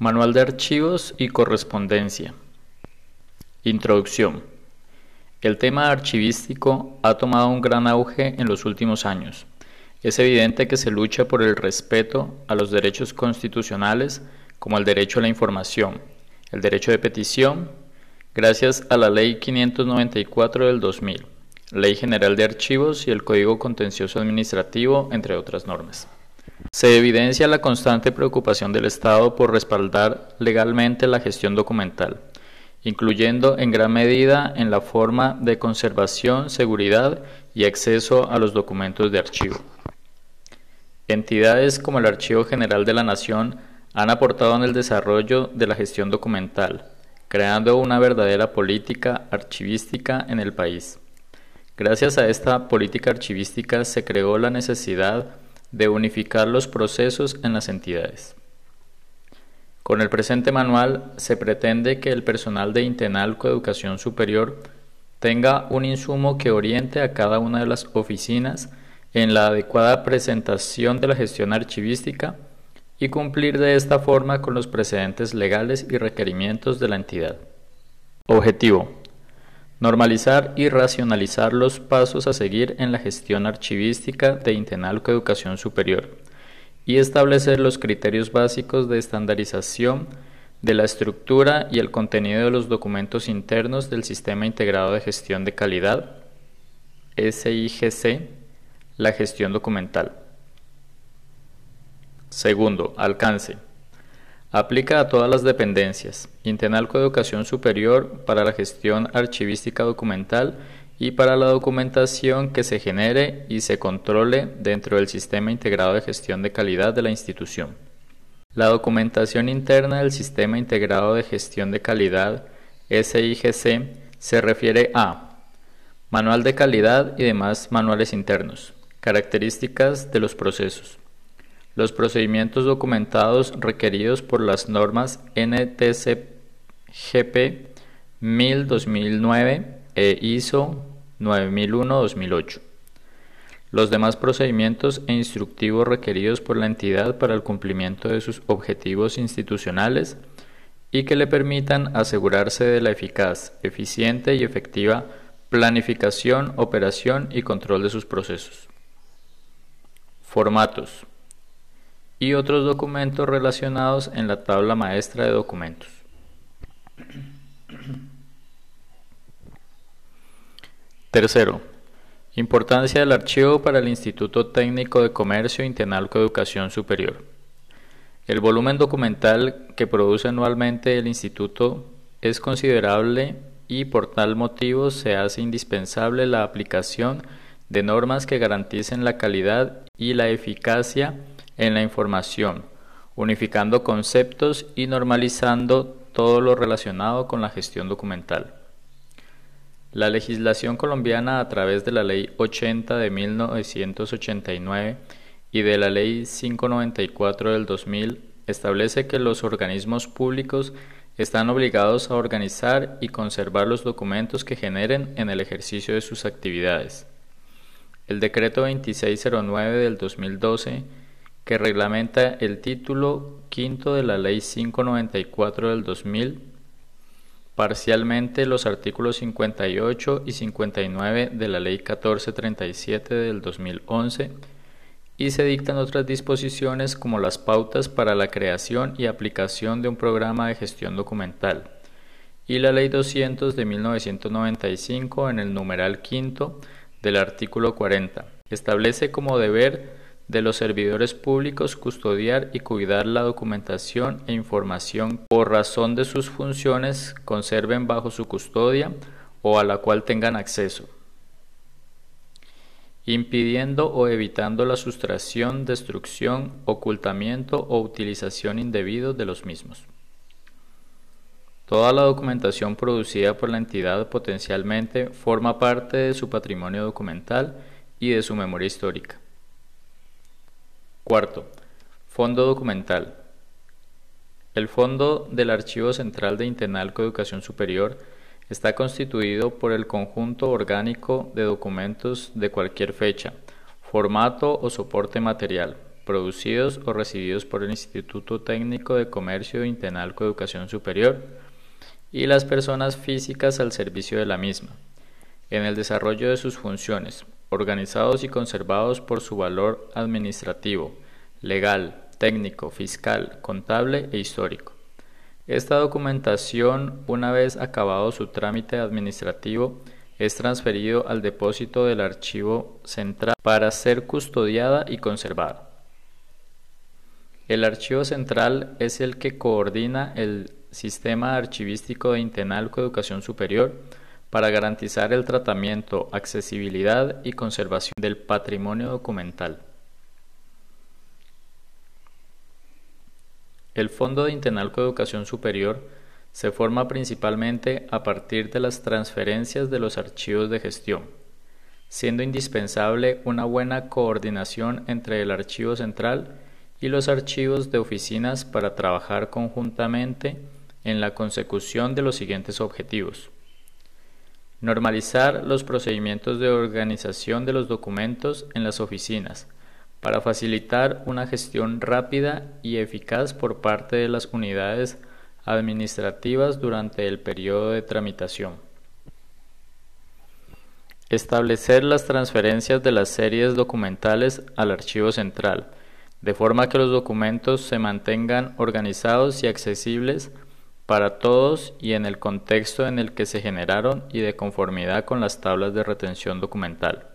Manual de Archivos y Correspondencia. Introducción. El tema archivístico ha tomado un gran auge en los últimos años. Es evidente que se lucha por el respeto a los derechos constitucionales como el derecho a la información, el derecho de petición, gracias a la Ley 594 del 2000, Ley General de Archivos y el Código Contencioso Administrativo, entre otras normas. Se evidencia la constante preocupación del Estado por respaldar legalmente la gestión documental, incluyendo en gran medida en la forma de conservación, seguridad y acceso a los documentos de archivo. Entidades como el Archivo General de la Nación han aportado en el desarrollo de la gestión documental, creando una verdadera política archivística en el país. Gracias a esta política archivística se creó la necesidad de unificar los procesos en las entidades. Con el presente manual se pretende que el personal de Intenalco Educación Superior tenga un insumo que oriente a cada una de las oficinas en la adecuada presentación de la gestión archivística y cumplir de esta forma con los precedentes legales y requerimientos de la entidad. Objetivo. Normalizar y racionalizar los pasos a seguir en la gestión archivística de Intenalco Educación Superior y establecer los criterios básicos de estandarización de la estructura y el contenido de los documentos internos del Sistema Integrado de Gestión de Calidad, SIGC, la gestión documental. Segundo, alcance. Aplica a todas las dependencias, Intenalco Educación Superior para la gestión archivística documental y para la documentación que se genere y se controle dentro del Sistema Integrado de Gestión de Calidad de la institución. La documentación interna del Sistema Integrado de Gestión de Calidad, SIGC, se refiere a Manual de Calidad y demás manuales internos, características de los procesos, los procedimientos documentados requeridos por las normas NTCGP 1000-2009 e ISO 9001-2008. Los demás procedimientos e instructivos requeridos por la entidad para el cumplimiento de sus objetivos institucionales y que le permitan asegurarse de la eficaz, eficiente y efectiva planificación, operación y control de sus procesos. Formatos y otros documentos relacionados en la tabla maestra de documentos. Tercero, importancia del archivo para el Instituto Técnico de Comercio Intenalco Educación Superior. El volumen documental que produce anualmente el instituto es considerable y por tal motivo se hace indispensable la aplicación de normas que garanticen la calidad y la eficacia en la información, unificando conceptos y normalizando todo lo relacionado con la gestión documental. La legislación colombiana a través de la Ley 80 de 1989 y de la Ley 594 del 2000 establece que los organismos públicos están obligados a organizar y conservar los documentos que generen en el ejercicio de sus actividades. El decreto 2609 del 2012 que reglamenta el título quinto de la Ley 594 del 2000, parcialmente los artículos 58 y 59 de la Ley 1437 del 2011 y se dictan otras disposiciones como las pautas para la creación y aplicación de un programa de gestión documental y la Ley 200 de 1995 en el numeral quinto del artículo 40 establece como deber de los servidores públicos custodiar y cuidar la documentación e información por razón de sus funciones conserven bajo su custodia o a la cual tengan acceso, impidiendo o evitando la sustracción, destrucción, ocultamiento o utilización indebido de los mismos. Toda la documentación producida por la entidad potencialmente forma parte de su patrimonio documental y de su memoria histórica. Cuarto, Fondo documental. El fondo del Archivo Central de Intenalco Educación Superior está constituido por el conjunto orgánico de documentos de cualquier fecha, formato o soporte material, producidos o recibidos por el Instituto Técnico de Comercio e Intenalco Educación Superior, y las personas físicas al servicio de la misma, en el desarrollo de sus funciones, organizados y conservados por su valor administrativo, legal, técnico, fiscal, contable e histórico. Esta documentación, una vez acabado su trámite administrativo, es transferido al depósito del archivo central para ser custodiada y conservada. El archivo central es el que coordina el sistema archivístico de Intenalco Educación Superior para garantizar el tratamiento, accesibilidad y conservación del patrimonio documental. El Fondo de Intenalco Educación Superior se forma principalmente a partir de las transferencias de los archivos de gestión, siendo indispensable una buena coordinación entre el archivo central y los archivos de oficinas para trabajar conjuntamente en la consecución de los siguientes objetivos. Normalizar los procedimientos de organización de los documentos en las oficinas para facilitar una gestión rápida y eficaz por parte de las unidades administrativas durante el periodo de tramitación. Establecer las transferencias de las series documentales al archivo central, de forma que los documentos se mantengan organizados y accesibles para todos y en el contexto en el que se generaron y de conformidad con las tablas de retención documental.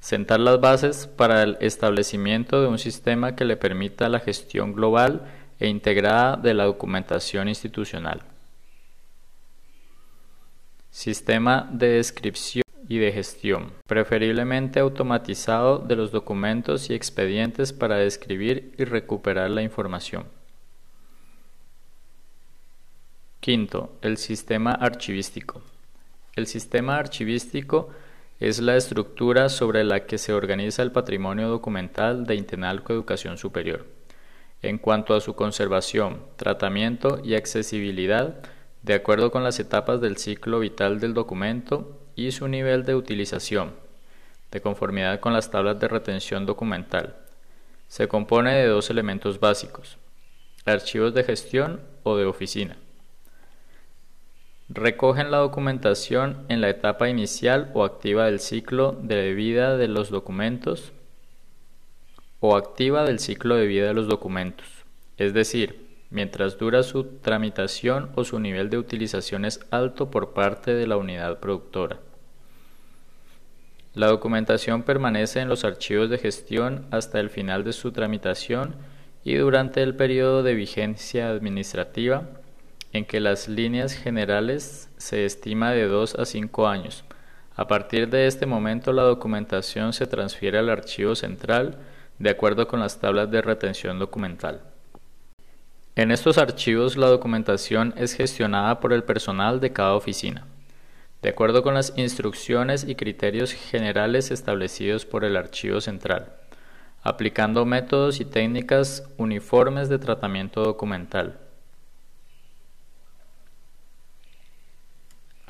Sentar las bases para el establecimiento de un sistema que le permita la gestión global e integrada de la documentación institucional. Sistema de descripción y de gestión, preferiblemente automatizado de los documentos y expedientes para describir y recuperar la información. Quinto, el sistema archivístico. El sistema archivístico es la estructura sobre la que se organiza el patrimonio documental de Intenalco Educación Superior. En cuanto a su conservación, tratamiento y accesibilidad, de acuerdo con las etapas del ciclo vital del documento y su nivel de utilización, de conformidad con las tablas de retención documental. Se compone de dos elementos básicos, archivos de gestión o de oficina recogen la documentación en la etapa inicial o activa del ciclo de vida de los documentos o activa del ciclo de vida de los documentos, es decir, mientras dura su tramitación o su nivel de utilización es alto por parte de la unidad productora. La documentación permanece en los archivos de gestión hasta el final de su tramitación y durante el periodo de vigencia administrativa en que las líneas generales se estima de 2 a 5 años. A partir de este momento la documentación se transfiere al archivo central de acuerdo con las tablas de retención documental. En estos archivos la documentación es gestionada por el personal de cada oficina, de acuerdo con las instrucciones y criterios generales establecidos por el archivo central, aplicando métodos y técnicas uniformes de tratamiento documental.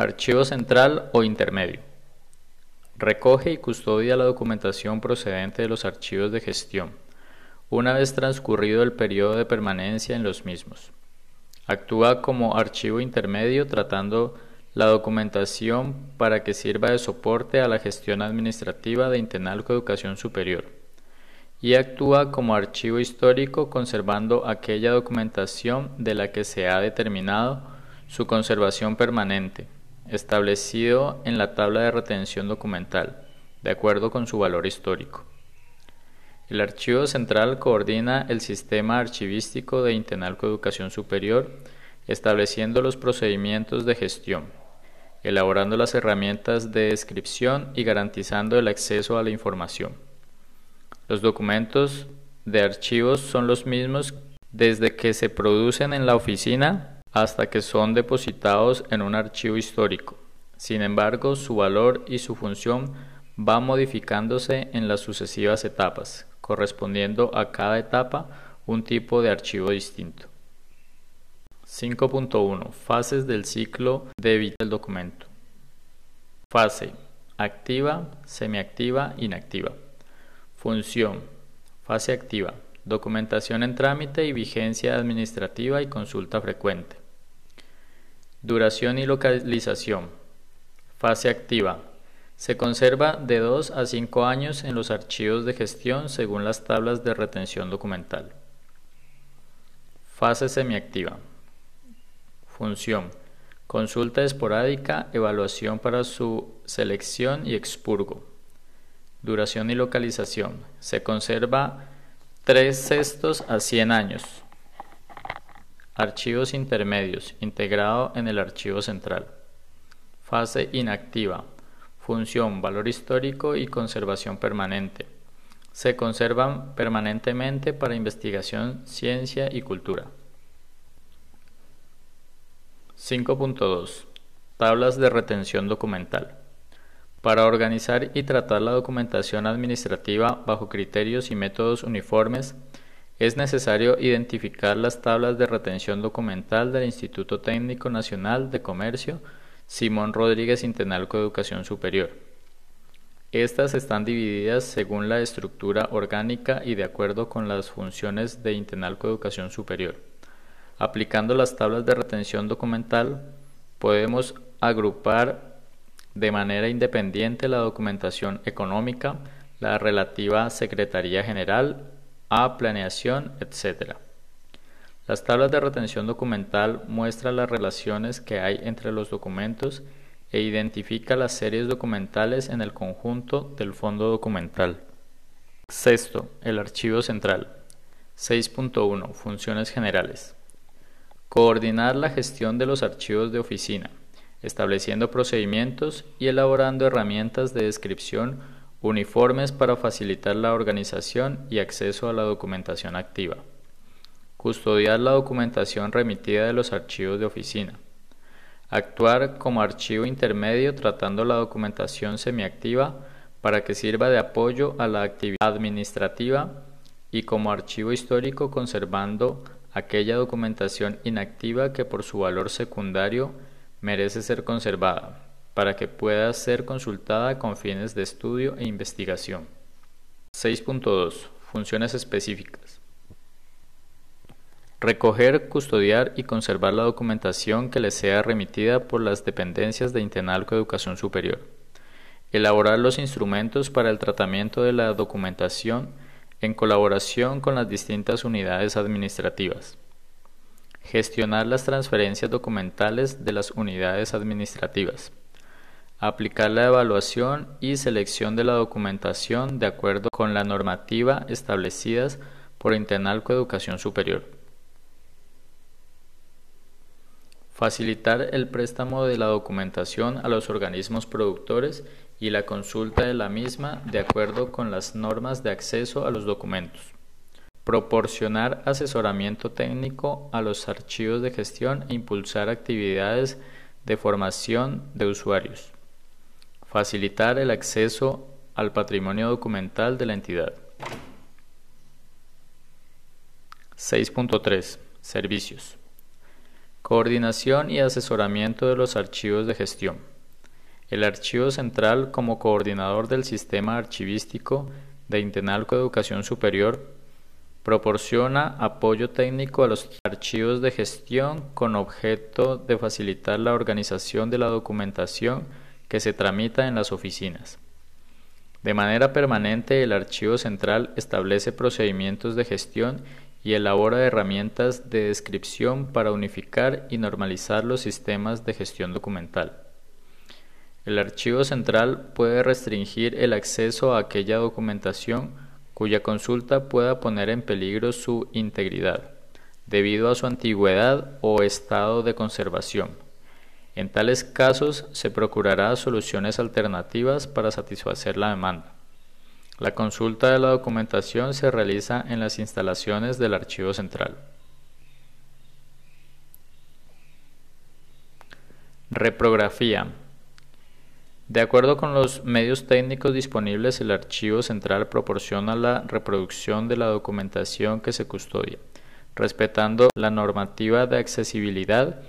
Archivo central o intermedio. Recoge y custodia la documentación procedente de los archivos de gestión, una vez transcurrido el periodo de permanencia en los mismos. Actúa como archivo intermedio tratando la documentación para que sirva de soporte a la gestión administrativa de Intenalco Educación Superior y actúa como archivo histórico conservando aquella documentación de la que se ha determinado su conservación permanente establecido en la tabla de retención documental, de acuerdo con su valor histórico. El archivo central coordina el sistema archivístico de Intenalco Educación Superior, estableciendo los procedimientos de gestión, elaborando las herramientas de descripción y garantizando el acceso a la información. Los documentos de archivos son los mismos desde que se producen en la oficina hasta que son depositados en un archivo histórico. Sin embargo, su valor y su función van modificándose en las sucesivas etapas, correspondiendo a cada etapa un tipo de archivo distinto. 5.1 Fases del ciclo de vida del documento. Fase activa, semiactiva, inactiva. Función Fase activa. Documentación en trámite y vigencia administrativa y consulta frecuente. Duración y localización. Fase activa. Se conserva de 2 a 5 años en los archivos de gestión según las tablas de retención documental. Fase semiactiva. Función. Consulta esporádica, evaluación para su selección y expurgo. Duración y localización. Se conserva 3 sextos a 100 años. Archivos intermedios, integrado en el archivo central. Fase inactiva. Función, valor histórico y conservación permanente. Se conservan permanentemente para investigación, ciencia y cultura. 5.2. Tablas de retención documental. Para organizar y tratar la documentación administrativa bajo criterios y métodos uniformes, es necesario identificar las tablas de retención documental del Instituto Técnico Nacional de Comercio Simón Rodríguez Intenalco de Educación Superior. Estas están divididas según la estructura orgánica y de acuerdo con las funciones de Intenalco Educación Superior. Aplicando las tablas de retención documental, podemos agrupar de manera independiente la documentación económica, la relativa Secretaría General, a planeación, etc. Las tablas de retención documental muestran las relaciones que hay entre los documentos e identifica las series documentales en el conjunto del fondo documental. Sexto, el archivo central. 6.1. Funciones generales. Coordinar la gestión de los archivos de oficina estableciendo procedimientos y elaborando herramientas de descripción uniformes para facilitar la organización y acceso a la documentación activa. Custodiar la documentación remitida de los archivos de oficina. Actuar como archivo intermedio tratando la documentación semiactiva para que sirva de apoyo a la actividad administrativa y como archivo histórico conservando aquella documentación inactiva que por su valor secundario merece ser conservada para que pueda ser consultada con fines de estudio e investigación. 6.2. Funciones específicas. Recoger, custodiar y conservar la documentación que le sea remitida por las dependencias de Intenalco Educación Superior. Elaborar los instrumentos para el tratamiento de la documentación en colaboración con las distintas unidades administrativas gestionar las transferencias documentales de las unidades administrativas, aplicar la evaluación y selección de la documentación de acuerdo con la normativa establecidas por Internalco Educación Superior. Facilitar el préstamo de la documentación a los organismos productores y la consulta de la misma de acuerdo con las normas de acceso a los documentos. Proporcionar asesoramiento técnico a los archivos de gestión e impulsar actividades de formación de usuarios. Facilitar el acceso al patrimonio documental de la entidad. 6.3. Servicios. Coordinación y asesoramiento de los archivos de gestión. El Archivo Central como coordinador del sistema archivístico de Intenalco Educación Superior Proporciona apoyo técnico a los archivos de gestión con objeto de facilitar la organización de la documentación que se tramita en las oficinas. De manera permanente, el Archivo Central establece procedimientos de gestión y elabora herramientas de descripción para unificar y normalizar los sistemas de gestión documental. El Archivo Central puede restringir el acceso a aquella documentación cuya consulta pueda poner en peligro su integridad, debido a su antigüedad o estado de conservación. En tales casos se procurará soluciones alternativas para satisfacer la demanda. La consulta de la documentación se realiza en las instalaciones del Archivo Central. Reprografía de acuerdo con los medios técnicos disponibles, el archivo central proporciona la reproducción de la documentación que se custodia, respetando la normativa de accesibilidad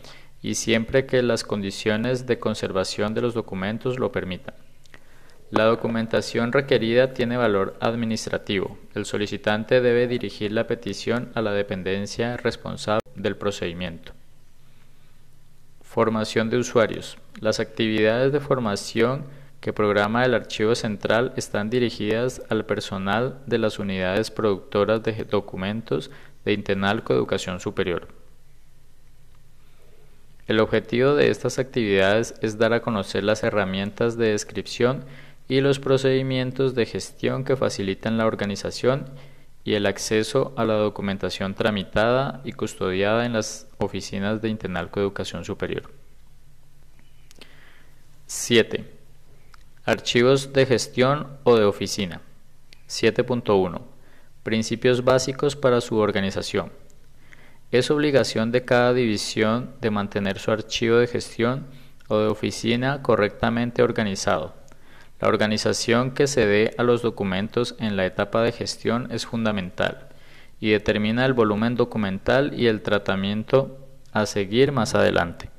y siempre que las condiciones de conservación de los documentos lo permitan. La documentación requerida tiene valor administrativo. El solicitante debe dirigir la petición a la dependencia responsable del procedimiento. Formación de usuarios. Las actividades de formación que programa el archivo central están dirigidas al personal de las unidades productoras de documentos de Intenalco Educación Superior. El objetivo de estas actividades es dar a conocer las herramientas de descripción y los procedimientos de gestión que facilitan la organización y el acceso a la documentación tramitada y custodiada en las oficinas de Intenalco Educación Superior. 7. Archivos de gestión o de oficina. 7.1. Principios básicos para su organización. Es obligación de cada división de mantener su archivo de gestión o de oficina correctamente organizado la organización que se dé a los documentos en la etapa de gestión es fundamental y determina el volumen documental y el tratamiento a seguir más adelante.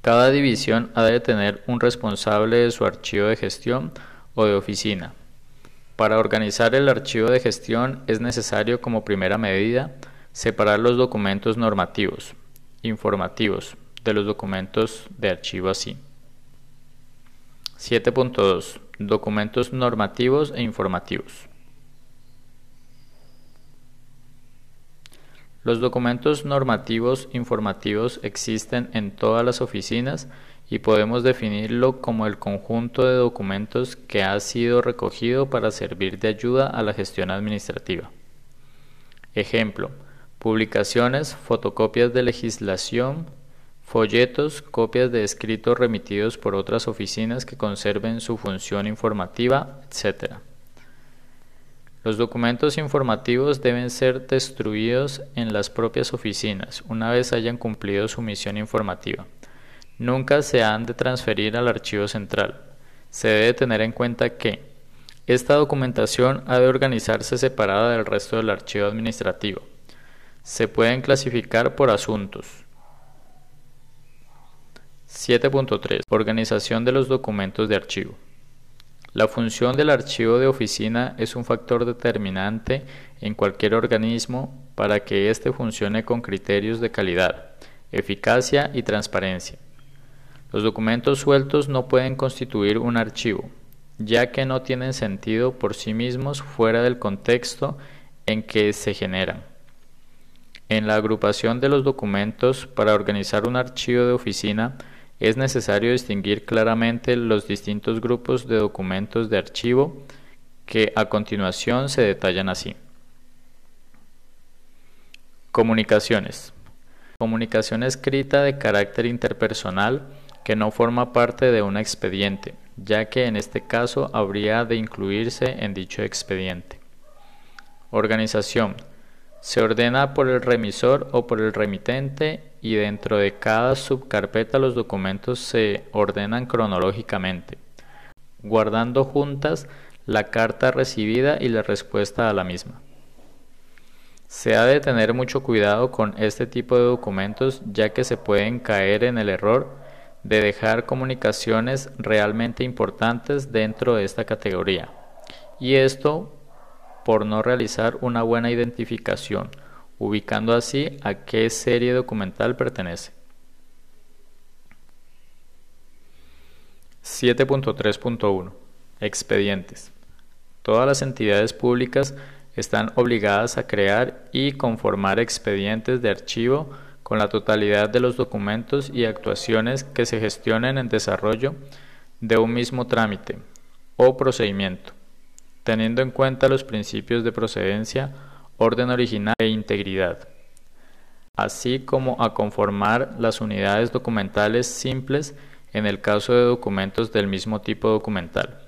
Cada división ha de tener un responsable de su archivo de gestión o de oficina. Para organizar el archivo de gestión es necesario como primera medida separar los documentos normativos, informativos, de los documentos de archivo así. 7.2 Documentos normativos e informativos. Los documentos normativos informativos existen en todas las oficinas y podemos definirlo como el conjunto de documentos que ha sido recogido para servir de ayuda a la gestión administrativa. Ejemplo, publicaciones, fotocopias de legislación, folletos, copias de escritos remitidos por otras oficinas que conserven su función informativa, etc. Los documentos informativos deben ser destruidos en las propias oficinas una vez hayan cumplido su misión informativa. Nunca se han de transferir al archivo central. Se debe tener en cuenta que esta documentación ha de organizarse separada del resto del archivo administrativo. Se pueden clasificar por asuntos, 7.3 Organización de los documentos de archivo. La función del archivo de oficina es un factor determinante en cualquier organismo para que éste funcione con criterios de calidad, eficacia y transparencia. Los documentos sueltos no pueden constituir un archivo, ya que no tienen sentido por sí mismos fuera del contexto en que se generan. En la agrupación de los documentos para organizar un archivo de oficina, es necesario distinguir claramente los distintos grupos de documentos de archivo que a continuación se detallan así. Comunicaciones. Comunicación escrita de carácter interpersonal que no forma parte de un expediente, ya que en este caso habría de incluirse en dicho expediente. Organización se ordena por el remisor o por el remitente y dentro de cada subcarpeta los documentos se ordenan cronológicamente, guardando juntas la carta recibida y la respuesta a la misma. Se ha de tener mucho cuidado con este tipo de documentos ya que se pueden caer en el error de dejar comunicaciones realmente importantes dentro de esta categoría. Y esto por no realizar una buena identificación, ubicando así a qué serie documental pertenece. 7.3.1 Expedientes. Todas las entidades públicas están obligadas a crear y conformar expedientes de archivo con la totalidad de los documentos y actuaciones que se gestionen en desarrollo de un mismo trámite o procedimiento teniendo en cuenta los principios de procedencia, orden original e integridad, así como a conformar las unidades documentales simples en el caso de documentos del mismo tipo documental.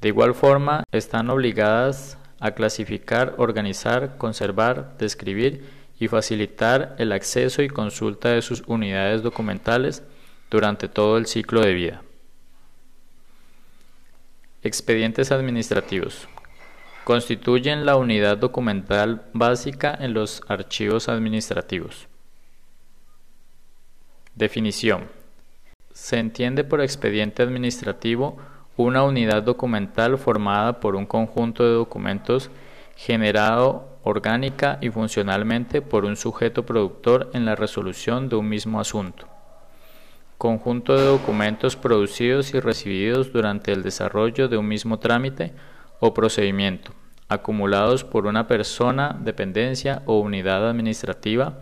De igual forma, están obligadas a clasificar, organizar, conservar, describir y facilitar el acceso y consulta de sus unidades documentales durante todo el ciclo de vida. Expedientes administrativos. Constituyen la unidad documental básica en los archivos administrativos. Definición. Se entiende por expediente administrativo una unidad documental formada por un conjunto de documentos generado orgánica y funcionalmente por un sujeto productor en la resolución de un mismo asunto. Conjunto de documentos producidos y recibidos durante el desarrollo de un mismo trámite o procedimiento, acumulados por una persona, dependencia o unidad administrativa,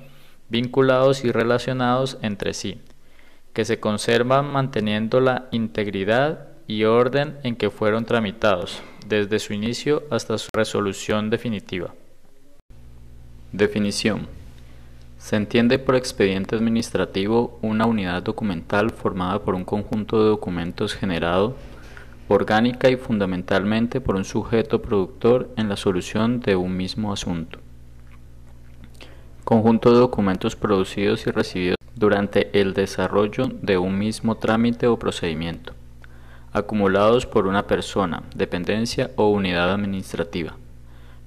vinculados y relacionados entre sí, que se conservan manteniendo la integridad y orden en que fueron tramitados, desde su inicio hasta su resolución definitiva. Definición. Se entiende por expediente administrativo una unidad documental formada por un conjunto de documentos generado orgánica y fundamentalmente por un sujeto productor en la solución de un mismo asunto. Conjunto de documentos producidos y recibidos durante el desarrollo de un mismo trámite o procedimiento, acumulados por una persona, dependencia o unidad administrativa,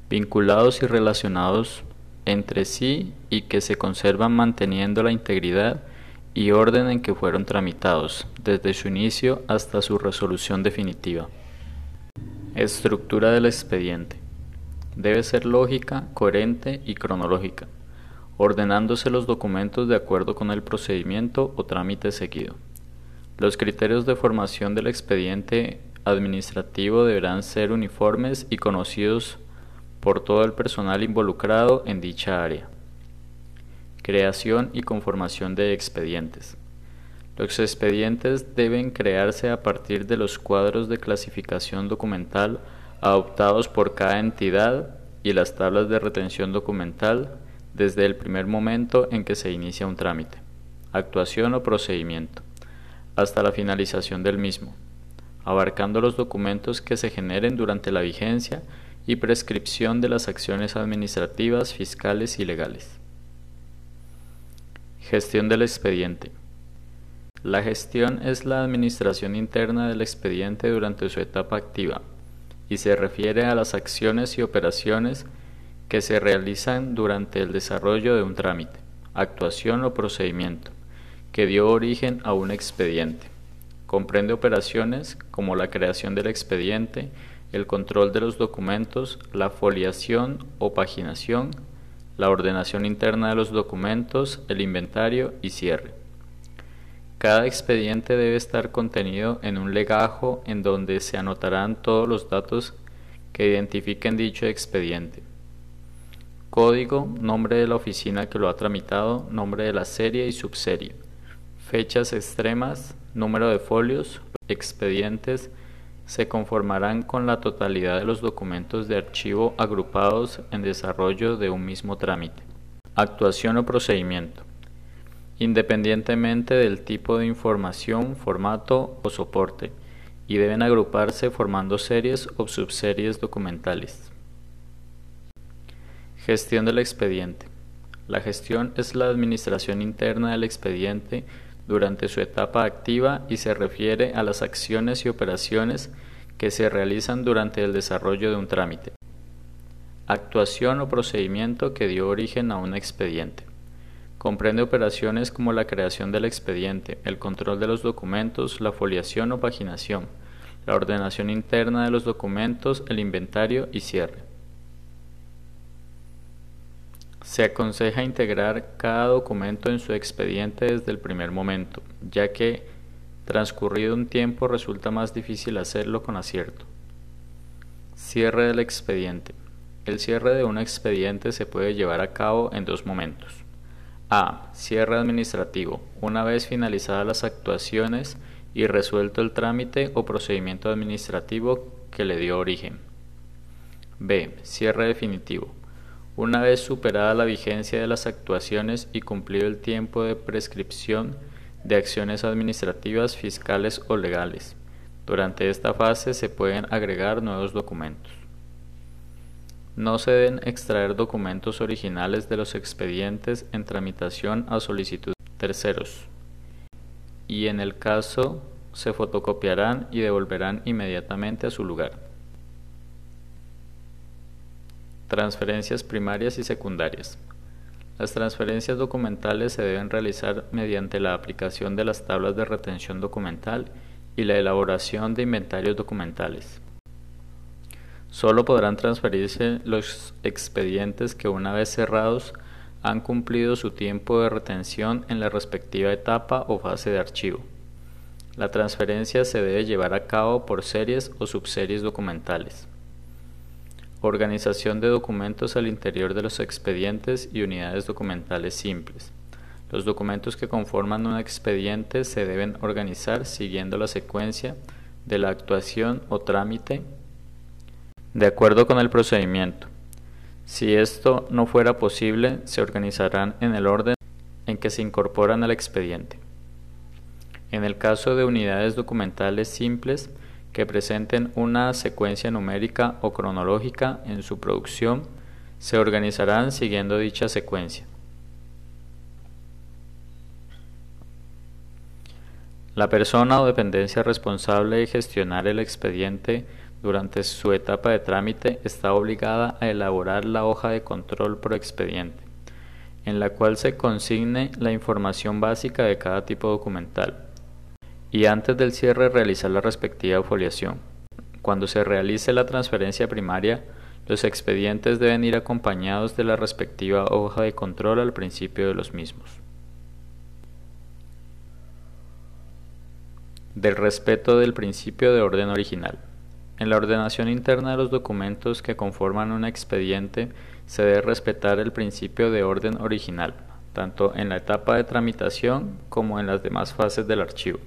vinculados y relacionados entre sí y que se conservan manteniendo la integridad y orden en que fueron tramitados, desde su inicio hasta su resolución definitiva. Estructura del expediente. Debe ser lógica, coherente y cronológica, ordenándose los documentos de acuerdo con el procedimiento o trámite seguido. Los criterios de formación del expediente administrativo deberán ser uniformes y conocidos por todo el personal involucrado en dicha área. Creación y conformación de expedientes. Los expedientes deben crearse a partir de los cuadros de clasificación documental adoptados por cada entidad y las tablas de retención documental desde el primer momento en que se inicia un trámite, actuación o procedimiento, hasta la finalización del mismo, abarcando los documentos que se generen durante la vigencia y prescripción de las acciones administrativas, fiscales y legales. Gestión del expediente. La gestión es la administración interna del expediente durante su etapa activa y se refiere a las acciones y operaciones que se realizan durante el desarrollo de un trámite, actuación o procedimiento que dio origen a un expediente. Comprende operaciones como la creación del expediente, el control de los documentos, la foliación o paginación, la ordenación interna de los documentos, el inventario y cierre. Cada expediente debe estar contenido en un legajo en donde se anotarán todos los datos que identifiquen dicho expediente. Código, nombre de la oficina que lo ha tramitado, nombre de la serie y subserie, fechas extremas, número de folios, expedientes, se conformarán con la totalidad de los documentos de archivo agrupados en desarrollo de un mismo trámite. Actuación o procedimiento. Independientemente del tipo de información, formato o soporte, y deben agruparse formando series o subseries documentales. Gestión del expediente. La gestión es la administración interna del expediente durante su etapa activa y se refiere a las acciones y operaciones que se realizan durante el desarrollo de un trámite. Actuación o procedimiento que dio origen a un expediente. Comprende operaciones como la creación del expediente, el control de los documentos, la foliación o paginación, la ordenación interna de los documentos, el inventario y cierre. Se aconseja integrar cada documento en su expediente desde el primer momento, ya que transcurrido un tiempo resulta más difícil hacerlo con acierto. Cierre del expediente. El cierre de un expediente se puede llevar a cabo en dos momentos. A. Cierre administrativo. Una vez finalizadas las actuaciones y resuelto el trámite o procedimiento administrativo que le dio origen. B. Cierre definitivo una vez superada la vigencia de las actuaciones y cumplido el tiempo de prescripción de acciones administrativas, fiscales o legales. Durante esta fase se pueden agregar nuevos documentos. No se deben extraer documentos originales de los expedientes en tramitación a solicitud de terceros y en el caso se fotocopiarán y devolverán inmediatamente a su lugar. Transferencias primarias y secundarias. Las transferencias documentales se deben realizar mediante la aplicación de las tablas de retención documental y la elaboración de inventarios documentales. Solo podrán transferirse los expedientes que una vez cerrados han cumplido su tiempo de retención en la respectiva etapa o fase de archivo. La transferencia se debe llevar a cabo por series o subseries documentales. Organización de documentos al interior de los expedientes y unidades documentales simples. Los documentos que conforman un expediente se deben organizar siguiendo la secuencia de la actuación o trámite de acuerdo con el procedimiento. Si esto no fuera posible, se organizarán en el orden en que se incorporan al expediente. En el caso de unidades documentales simples que presenten una secuencia numérica o cronológica en su producción, se organizarán siguiendo dicha secuencia. La persona o dependencia responsable de gestionar el expediente durante su etapa de trámite está obligada a elaborar la hoja de control por expediente, en la cual se consigne la información básica de cada tipo documental, y antes del cierre realizar la respectiva foliación. Cuando se realice la transferencia primaria, los expedientes deben ir acompañados de la respectiva hoja de control al principio de los mismos. del respeto del principio de orden original. En la ordenación interna de los documentos que conforman un expediente se debe respetar el principio de orden original, tanto en la etapa de tramitación como en las demás fases del archivo.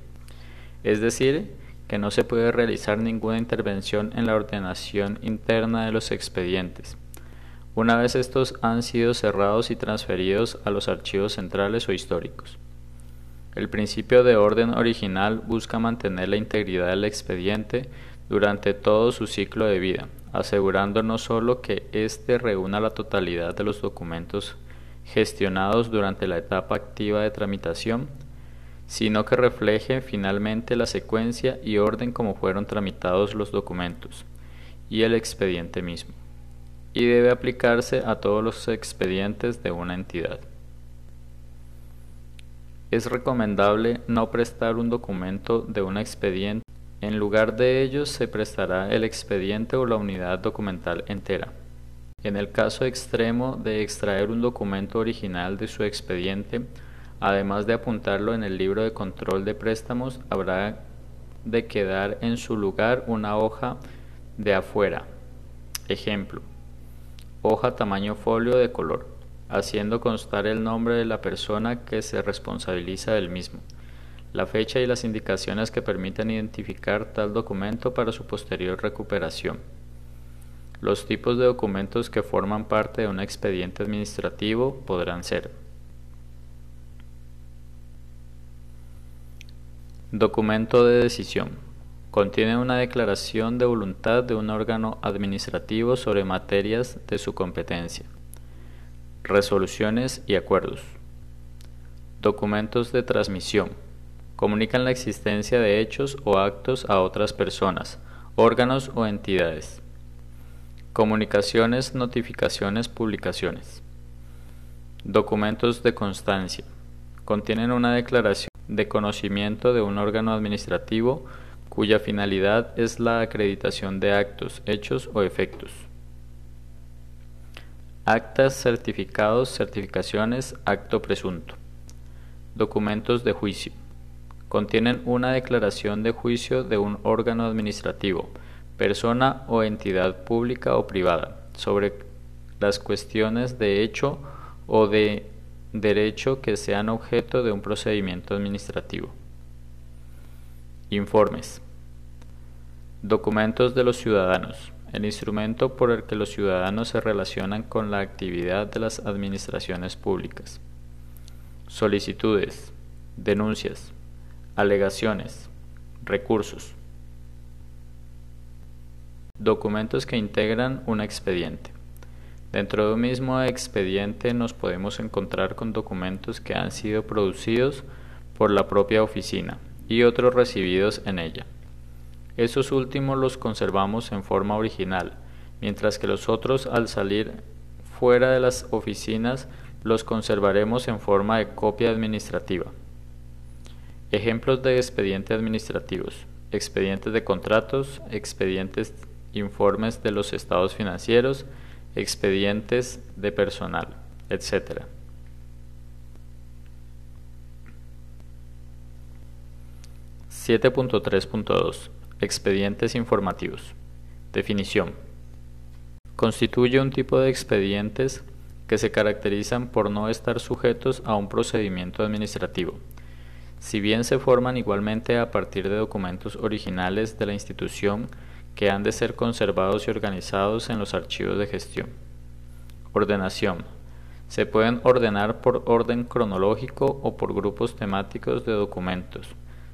Es decir, que no se puede realizar ninguna intervención en la ordenación interna de los expedientes, una vez estos han sido cerrados y transferidos a los archivos centrales o históricos. El principio de orden original busca mantener la integridad del expediente durante todo su ciclo de vida, asegurando no solo que éste reúna la totalidad de los documentos gestionados durante la etapa activa de tramitación, sino que refleje finalmente la secuencia y orden como fueron tramitados los documentos y el expediente mismo, y debe aplicarse a todos los expedientes de una entidad. Es recomendable no prestar un documento de un expediente. En lugar de ello se prestará el expediente o la unidad documental entera. En el caso extremo de extraer un documento original de su expediente, además de apuntarlo en el libro de control de préstamos, habrá de quedar en su lugar una hoja de afuera. Ejemplo, hoja tamaño folio de color haciendo constar el nombre de la persona que se responsabiliza del mismo, la fecha y las indicaciones que permiten identificar tal documento para su posterior recuperación. Los tipos de documentos que forman parte de un expediente administrativo podrán ser Documento de decisión. Contiene una declaración de voluntad de un órgano administrativo sobre materias de su competencia resoluciones y acuerdos. Documentos de transmisión. Comunican la existencia de hechos o actos a otras personas, órganos o entidades. Comunicaciones, notificaciones, publicaciones. Documentos de constancia. Contienen una declaración de conocimiento de un órgano administrativo cuya finalidad es la acreditación de actos, hechos o efectos. Actas, certificados, certificaciones, acto presunto. Documentos de juicio. Contienen una declaración de juicio de un órgano administrativo, persona o entidad pública o privada, sobre las cuestiones de hecho o de derecho que sean objeto de un procedimiento administrativo. Informes. Documentos de los ciudadanos el instrumento por el que los ciudadanos se relacionan con la actividad de las administraciones públicas. Solicitudes, denuncias, alegaciones, recursos. Documentos que integran un expediente. Dentro de un mismo expediente nos podemos encontrar con documentos que han sido producidos por la propia oficina y otros recibidos en ella. Esos últimos los conservamos en forma original, mientras que los otros al salir fuera de las oficinas los conservaremos en forma de copia administrativa. Ejemplos de expedientes administrativos. Expedientes de contratos, expedientes informes de los estados financieros, expedientes de personal, etc. (7.3.2) Expedientes informativos. Definición. Constituye un tipo de expedientes que se caracterizan por no estar sujetos a un procedimiento administrativo, si bien se forman igualmente a partir de documentos originales de la institución que han de ser conservados y organizados en los archivos de gestión. Ordenación. Se pueden ordenar por orden cronológico o por grupos temáticos de documentos,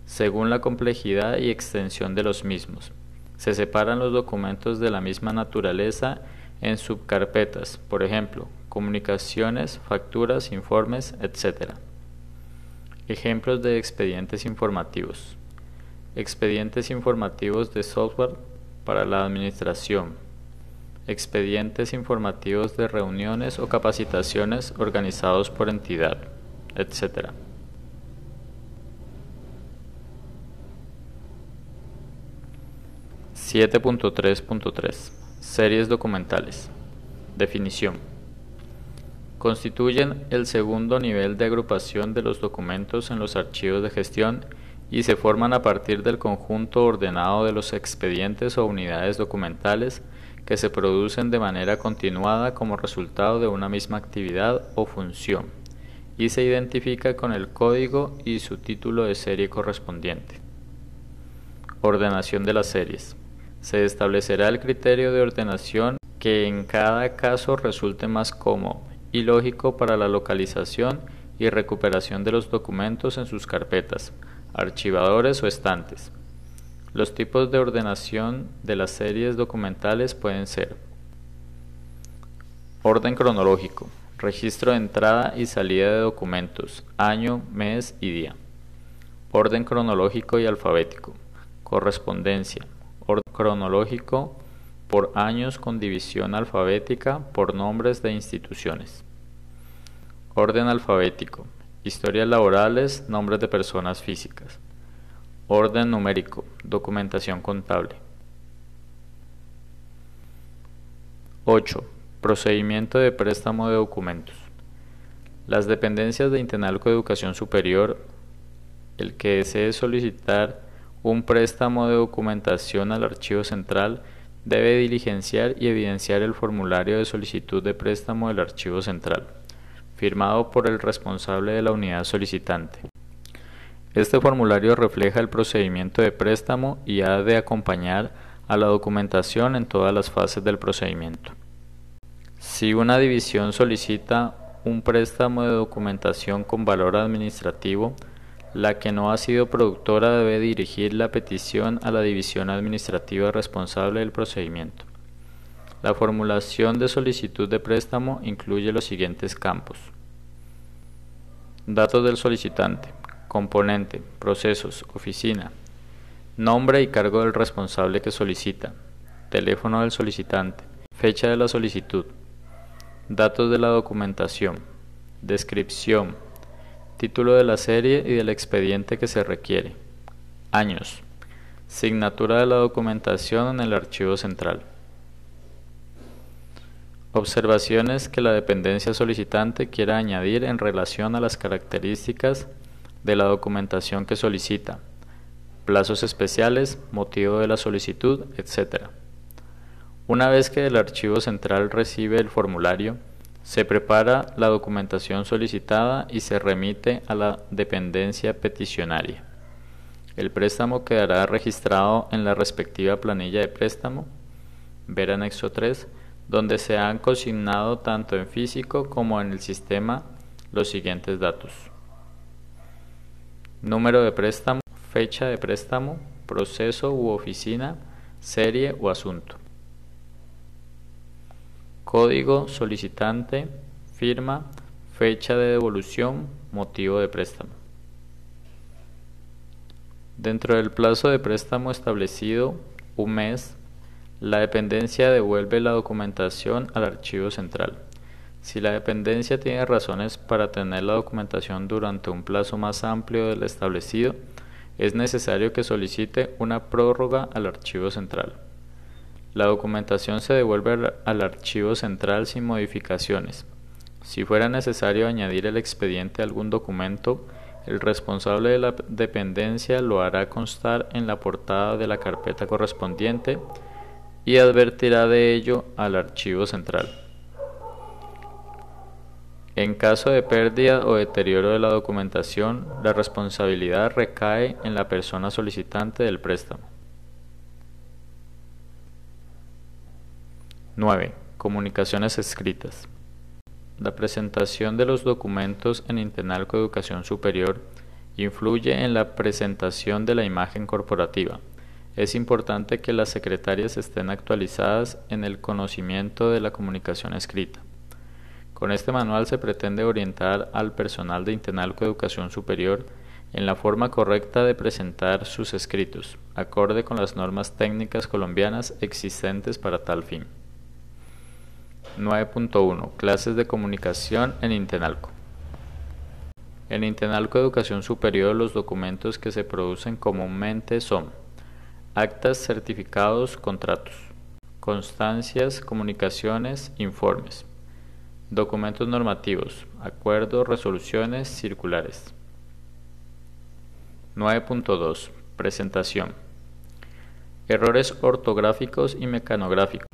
según la complejidad y extensión de los mismos. Se separan los documentos de la misma naturaleza en subcarpetas, por ejemplo, comunicaciones, facturas, informes, etc. Ejemplos de expedientes informativos. Expedientes informativos de software para la administración, expedientes informativos de reuniones o capacitaciones organizados por entidad, etc. (7.3.3) Series documentales. Definición. Constituyen el segundo nivel de agrupación de los documentos en los archivos de gestión y se forman a partir del conjunto ordenado de los expedientes o unidades documentales que se producen de manera continuada como resultado de una misma actividad o función y se identifica con el código y su título de serie correspondiente. Ordenación de las series. Se establecerá el criterio de ordenación que en cada caso resulte más cómodo y lógico para la localización y recuperación de los documentos en sus carpetas, archivadores o estantes. Los tipos de ordenación de las series documentales pueden ser orden cronológico, registro de entrada y salida de documentos, año, mes y día. Orden cronológico y alfabético, correspondencia, orden cronológico por años con división alfabética por nombres de instituciones. Orden alfabético, Historias laborales, nombres de personas físicas. Orden numérico, documentación contable. 8. Procedimiento de préstamo de documentos. Las dependencias de Intenalco Educación Superior, el que desee solicitar un préstamo de documentación al archivo central, debe diligenciar y evidenciar el formulario de solicitud de préstamo del archivo central firmado por el responsable de la unidad solicitante. Este formulario refleja el procedimiento de préstamo y ha de acompañar a la documentación en todas las fases del procedimiento. Si una división solicita un préstamo de documentación con valor administrativo, la que no ha sido productora debe dirigir la petición a la división administrativa responsable del procedimiento. La formulación de solicitud de préstamo incluye los siguientes campos. Datos del solicitante, componente, procesos, oficina, nombre y cargo del responsable que solicita, teléfono del solicitante, fecha de la solicitud, datos de la documentación, descripción, título de la serie y del expediente que se requiere, años, signatura de la documentación en el archivo central. Observaciones que la dependencia solicitante quiera añadir en relación a las características de la documentación que solicita, plazos especiales, motivo de la solicitud, etc. Una vez que el archivo central recibe el formulario, se prepara la documentación solicitada y se remite a la dependencia peticionaria. El préstamo quedará registrado en la respectiva planilla de préstamo, ver anexo 3, donde se han consignado tanto en físico como en el sistema los siguientes datos. Número de préstamo, fecha de préstamo, proceso u oficina, serie o asunto. Código solicitante, firma, fecha de devolución, motivo de préstamo. Dentro del plazo de préstamo establecido, un mes, la dependencia devuelve la documentación al archivo central. Si la dependencia tiene razones para tener la documentación durante un plazo más amplio del establecido, es necesario que solicite una prórroga al archivo central. La documentación se devuelve al archivo central sin modificaciones. Si fuera necesario añadir el expediente a algún documento, el responsable de la dependencia lo hará constar en la portada de la carpeta correspondiente y advertirá de ello al archivo central. En caso de pérdida o deterioro de la documentación, la responsabilidad recae en la persona solicitante del préstamo. 9. Comunicaciones escritas. La presentación de los documentos en Intenalco Educación Superior influye en la presentación de la imagen corporativa. Es importante que las secretarias estén actualizadas en el conocimiento de la comunicación escrita. Con este manual se pretende orientar al personal de Intenalco Educación Superior en la forma correcta de presentar sus escritos, acorde con las normas técnicas colombianas existentes para tal fin. 9.1 Clases de comunicación en Intenalco. En Intenalco Educación Superior los documentos que se producen comúnmente son actas, certificados, contratos, constancias, comunicaciones, informes. Documentos normativos, acuerdos, resoluciones, circulares. 9.2. Presentación. Errores ortográficos y mecanográficos.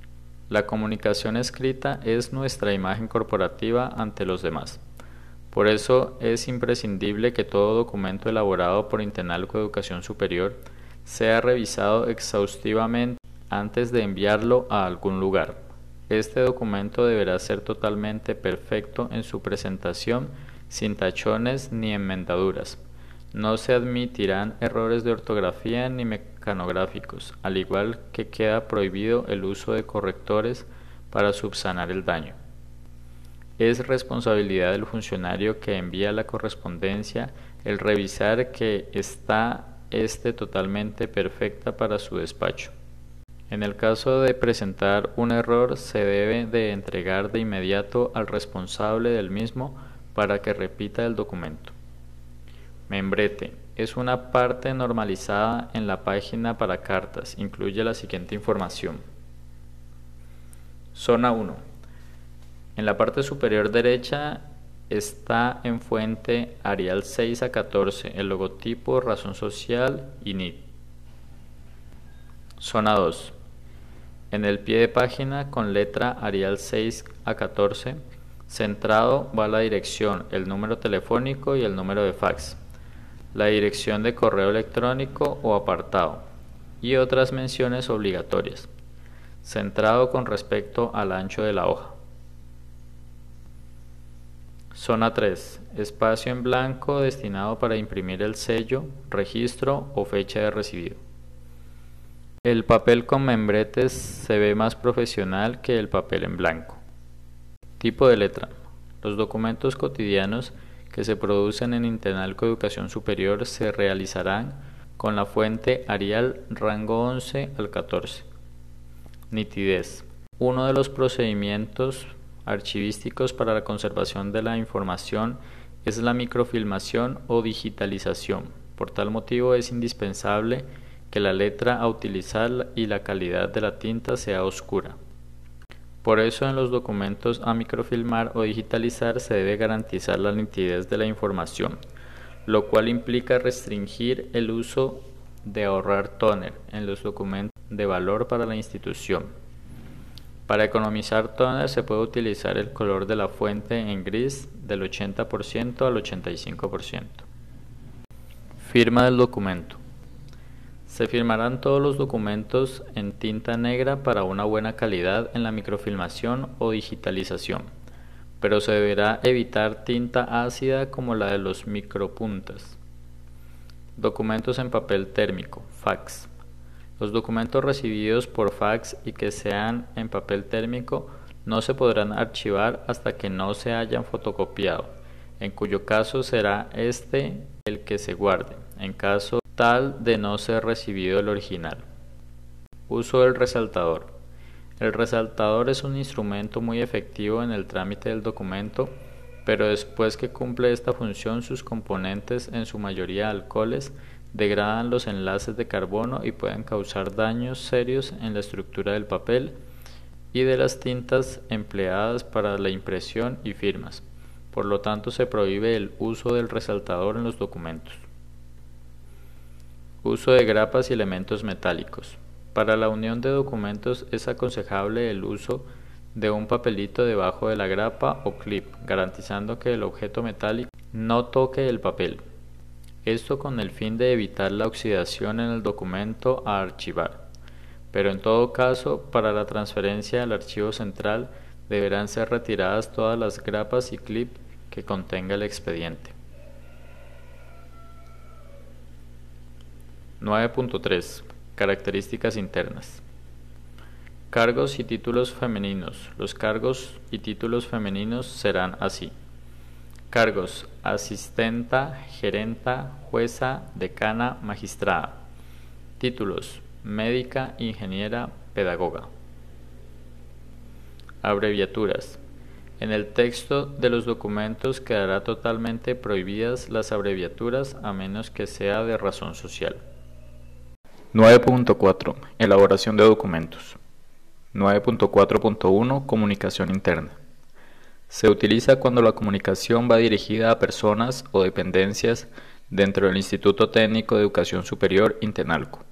La comunicación escrita es nuestra imagen corporativa ante los demás. Por eso es imprescindible que todo documento elaborado por Intenalco Educación Superior sea revisado exhaustivamente antes de enviarlo a algún lugar. Este documento deberá ser totalmente perfecto en su presentación, sin tachones ni enmendaduras. No se admitirán errores de ortografía ni mecanográficos, al igual que queda prohibido el uso de correctores para subsanar el daño. Es responsabilidad del funcionario que envía la correspondencia el revisar que está este totalmente perfecta para su despacho. En el caso de presentar un error se debe de entregar de inmediato al responsable del mismo para que repita el documento. Membrete es una parte normalizada en la página para cartas. Incluye la siguiente información. Zona 1. En la parte superior derecha está en fuente Arial 6 a 14 el logotipo, razón social y NIT. Zona 2. En el pie de página con letra Arial 6 a 14, centrado va la dirección, el número telefónico y el número de fax, la dirección de correo electrónico o apartado y otras menciones obligatorias, centrado con respecto al ancho de la hoja. Zona 3. Espacio en blanco destinado para imprimir el sello, registro o fecha de recibido. El papel con membretes se ve más profesional que el papel en blanco. Tipo de letra. Los documentos cotidianos que se producen en Intenalco Educación Superior se realizarán con la fuente Arial rango 11 al 14. Nitidez. Uno de los procedimientos archivísticos para la conservación de la información es la microfilmación o digitalización. Por tal motivo es indispensable que la letra a utilizar y la calidad de la tinta sea oscura. Por eso en los documentos a microfilmar o digitalizar se debe garantizar la nitidez de la información, lo cual implica restringir el uso de ahorrar toner en los documentos de valor para la institución. Para economizar toner se puede utilizar el color de la fuente en gris del 80% al 85%. Firma del documento. Se firmarán todos los documentos en tinta negra para una buena calidad en la microfilmación o digitalización, pero se deberá evitar tinta ácida como la de los micropuntas. Documentos en papel térmico, fax. Los documentos recibidos por fax y que sean en papel térmico no se podrán archivar hasta que no se hayan fotocopiado, en cuyo caso será este el que se guarde. En caso tal de no ser recibido el original. Uso del resaltador. El resaltador es un instrumento muy efectivo en el trámite del documento, pero después que cumple esta función sus componentes, en su mayoría alcoholes, degradan los enlaces de carbono y pueden causar daños serios en la estructura del papel y de las tintas empleadas para la impresión y firmas. Por lo tanto, se prohíbe el uso del resaltador en los documentos. Uso de grapas y elementos metálicos. Para la unión de documentos es aconsejable el uso de un papelito debajo de la grapa o clip, garantizando que el objeto metálico no toque el papel. Esto con el fin de evitar la oxidación en el documento a archivar. Pero en todo caso, para la transferencia al archivo central deberán ser retiradas todas las grapas y clip que contenga el expediente. 9.3 Características internas. Cargos y títulos femeninos. Los cargos y títulos femeninos serán así. Cargos asistenta, gerenta, jueza, decana, magistrada. Títulos médica, ingeniera, pedagoga. Abreviaturas. En el texto de los documentos quedará totalmente prohibidas las abreviaturas a menos que sea de razón social. 9.4 Elaboración de documentos. 9.4.1 Comunicación interna. Se utiliza cuando la comunicación va dirigida a personas o dependencias dentro del Instituto Técnico de Educación Superior Intenalco.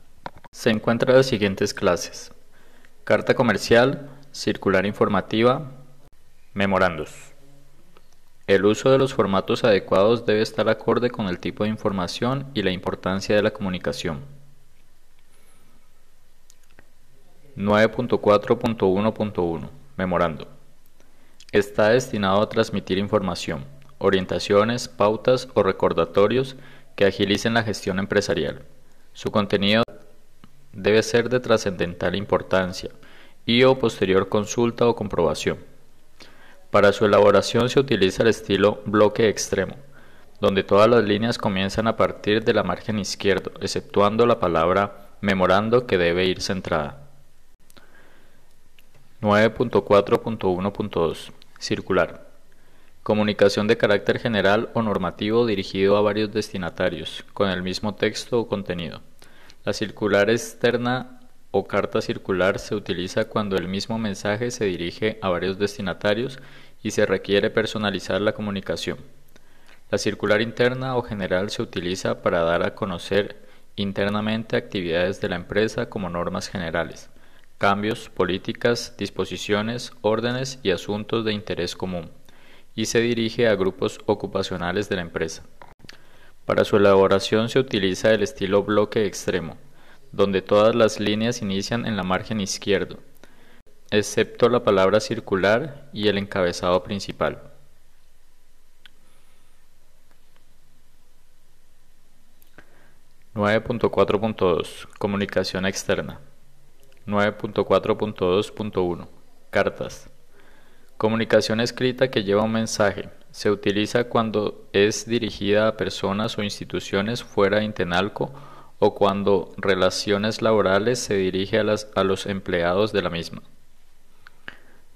Se encuentran las siguientes clases. Carta comercial, circular informativa, memorandos. El uso de los formatos adecuados debe estar acorde con el tipo de información y la importancia de la comunicación. 9.4.1.1 Memorando. Está destinado a transmitir información, orientaciones, pautas o recordatorios que agilicen la gestión empresarial. Su contenido debe ser de trascendental importancia y o posterior consulta o comprobación. Para su elaboración se utiliza el estilo bloque extremo, donde todas las líneas comienzan a partir de la margen izquierdo, exceptuando la palabra memorando que debe ir centrada. 9.4.1.2 Circular. Comunicación de carácter general o normativo dirigido a varios destinatarios, con el mismo texto o contenido. La circular externa o carta circular se utiliza cuando el mismo mensaje se dirige a varios destinatarios y se requiere personalizar la comunicación. La circular interna o general se utiliza para dar a conocer internamente actividades de la empresa como normas generales cambios, políticas, disposiciones, órdenes y asuntos de interés común, y se dirige a grupos ocupacionales de la empresa. Para su elaboración se utiliza el estilo bloque extremo, donde todas las líneas inician en la margen izquierdo, excepto la palabra circular y el encabezado principal. (9.4.2) Comunicación externa 9.4.2.1 Cartas. Comunicación escrita que lleva un mensaje. Se utiliza cuando es dirigida a personas o instituciones fuera de Intenalco o cuando relaciones laborales se dirige a, a los empleados de la misma.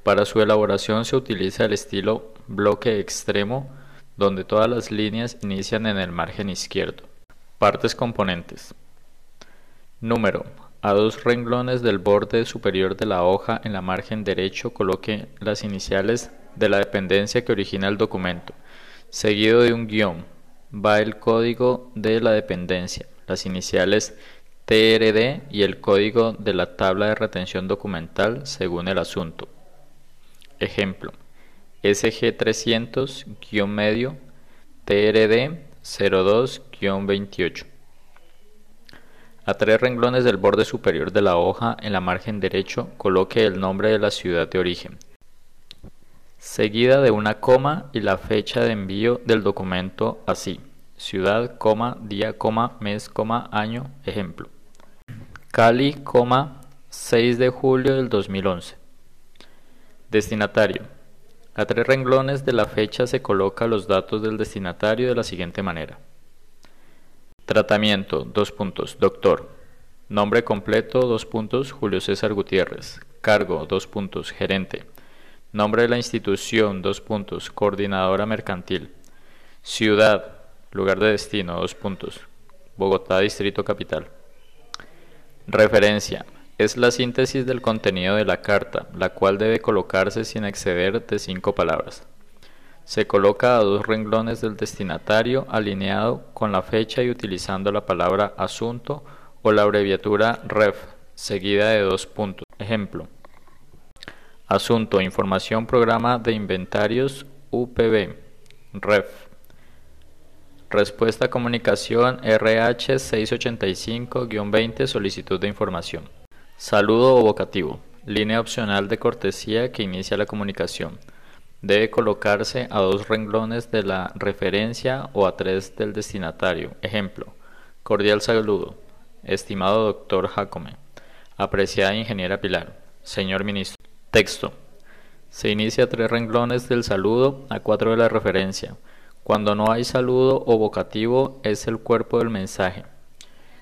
Para su elaboración se utiliza el estilo bloque extremo, donde todas las líneas inician en el margen izquierdo. Partes componentes. Número a dos renglones del borde superior de la hoja en la margen derecho coloque las iniciales de la dependencia que origina el documento. Seguido de un guion va el código de la dependencia, las iniciales TRD y el código de la tabla de retención documental según el asunto. Ejemplo: SG300-medio TRD 02-28. A tres renglones del borde superior de la hoja, en la margen derecho, coloque el nombre de la ciudad de origen, seguida de una coma y la fecha de envío del documento así, ciudad, coma, día, coma, mes, coma, año, ejemplo. Cali, coma, 6 de julio del 2011. Destinatario. A tres renglones de la fecha se coloca los datos del destinatario de la siguiente manera. Tratamiento, dos puntos, doctor. Nombre completo, dos puntos, Julio César Gutiérrez. cargo, dos puntos, gerente. Nombre de la institución, dos puntos, coordinadora mercantil. Ciudad, lugar de destino, dos puntos, Bogotá, Distrito Capital. Referencia. Es la síntesis del contenido de la carta, la cual debe colocarse sin exceder de cinco palabras. Se coloca a dos renglones del destinatario alineado con la fecha y utilizando la palabra asunto o la abreviatura REF, seguida de dos puntos. Ejemplo. Asunto, información, programa de inventarios UPB, REF. Respuesta comunicación RH 685-20 solicitud de información. Saludo o vocativo. Línea opcional de cortesía que inicia la comunicación. Debe colocarse a dos renglones de la referencia o a tres del destinatario. Ejemplo. Cordial saludo. Estimado doctor Jacome. Apreciada ingeniera Pilar. Señor ministro. Texto. Se inicia tres renglones del saludo a cuatro de la referencia. Cuando no hay saludo o vocativo es el cuerpo del mensaje.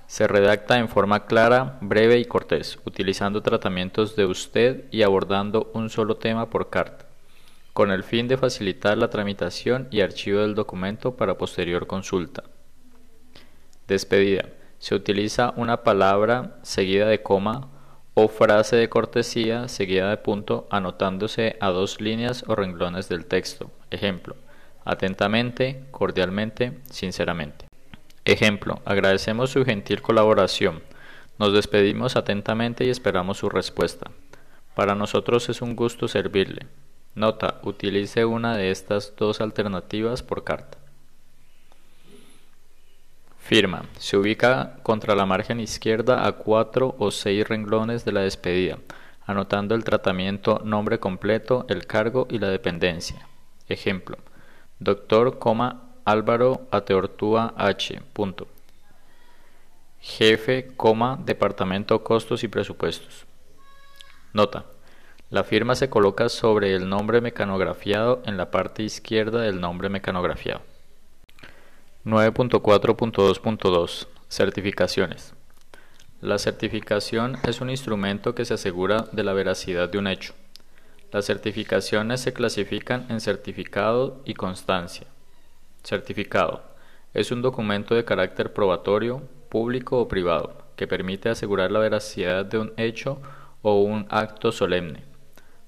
Se redacta en forma clara, breve y cortés, utilizando tratamientos de usted y abordando un solo tema por carta, con el fin de facilitar la tramitación y archivo del documento para posterior consulta. Despedida. Se utiliza una palabra seguida de coma o frase de cortesía seguida de punto anotándose a dos líneas o renglones del texto. Ejemplo, atentamente, cordialmente, sinceramente. Ejemplo, agradecemos su gentil colaboración. Nos despedimos atentamente y esperamos su respuesta. Para nosotros es un gusto servirle. Nota, utilice una de estas dos alternativas por carta. Firma. Se ubica contra la margen izquierda a cuatro o seis renglones de la despedida, anotando el tratamiento, nombre completo, el cargo y la dependencia. Ejemplo. Doctor, Álvaro Ateortúa H. Jefe, Departamento Costos y Presupuestos. Nota. La firma se coloca sobre el nombre mecanografiado en la parte izquierda del nombre mecanografiado. 9.4.2.2 Certificaciones. La certificación es un instrumento que se asegura de la veracidad de un hecho. Las certificaciones se clasifican en certificado y constancia. Certificado. Es un documento de carácter probatorio, público o privado, que permite asegurar la veracidad de un hecho o un acto solemne.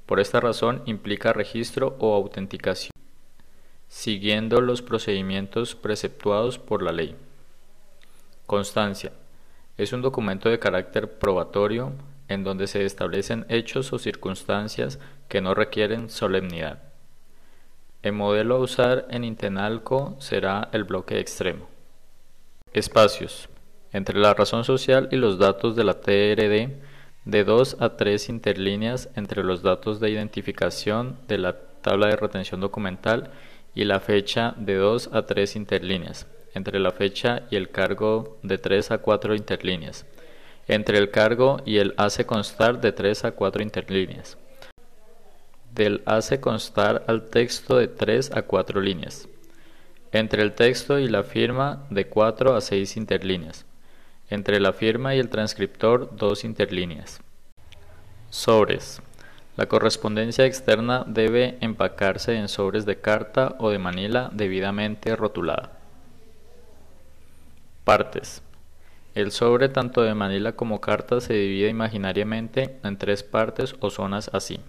Por esta razón implica registro o autenticación siguiendo los procedimientos preceptuados por la ley. Constancia. Es un documento de carácter probatorio en donde se establecen hechos o circunstancias que no requieren solemnidad. El modelo a usar en Intenalco será el bloque extremo. Espacios. Entre la razón social y los datos de la TRD, de 2 a 3 interlíneas entre los datos de identificación de la tabla de retención documental y la fecha de 2 a 3 interlíneas, entre la fecha y el cargo de 3 a 4 interlíneas, entre el cargo y el hace constar de 3 a 4 interlíneas, del hace constar al texto de 3 a 4 líneas, entre el texto y la firma de 4 a 6 interlíneas, entre la firma y el transcriptor 2 interlíneas. Sobres. La correspondencia externa debe empacarse en sobres de carta o de manila debidamente rotulada. Partes. El sobre tanto de manila como carta se divide imaginariamente en tres partes o zonas así.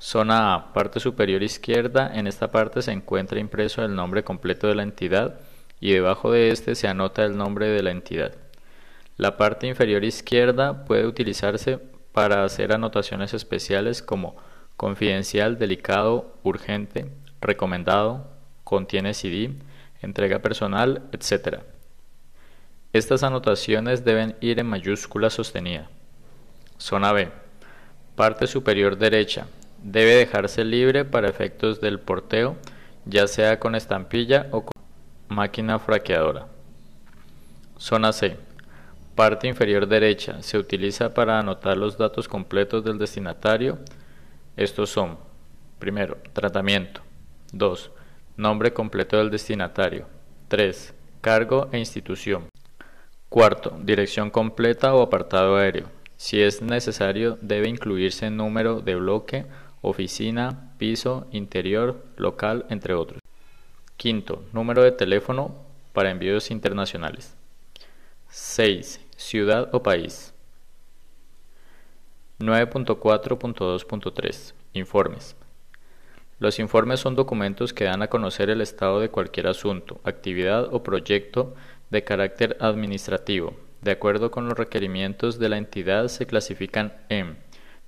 Zona A, parte superior izquierda, en esta parte se encuentra impreso el nombre completo de la entidad y debajo de este se anota el nombre de la entidad. La parte inferior izquierda puede utilizarse para hacer anotaciones especiales como confidencial, delicado, urgente, recomendado, contiene CD, entrega personal, etc. Estas anotaciones deben ir en mayúscula sostenida. Zona B. Parte superior derecha. Debe dejarse libre para efectos del porteo, ya sea con estampilla o con máquina fraqueadora. Zona C. Parte inferior derecha. Se utiliza para anotar los datos completos del destinatario. Estos son, primero, tratamiento. 2. Nombre completo del destinatario. 3. Cargo e institución. Cuarto, dirección completa o apartado aéreo. Si es necesario, debe incluirse número de bloque, oficina, piso, interior, local, entre otros. Quinto, número de teléfono para envíos internacionales. 6. Ciudad o país. 9.4.2.3 Informes. Los informes son documentos que dan a conocer el estado de cualquier asunto, actividad o proyecto de carácter administrativo. De acuerdo con los requerimientos de la entidad se clasifican en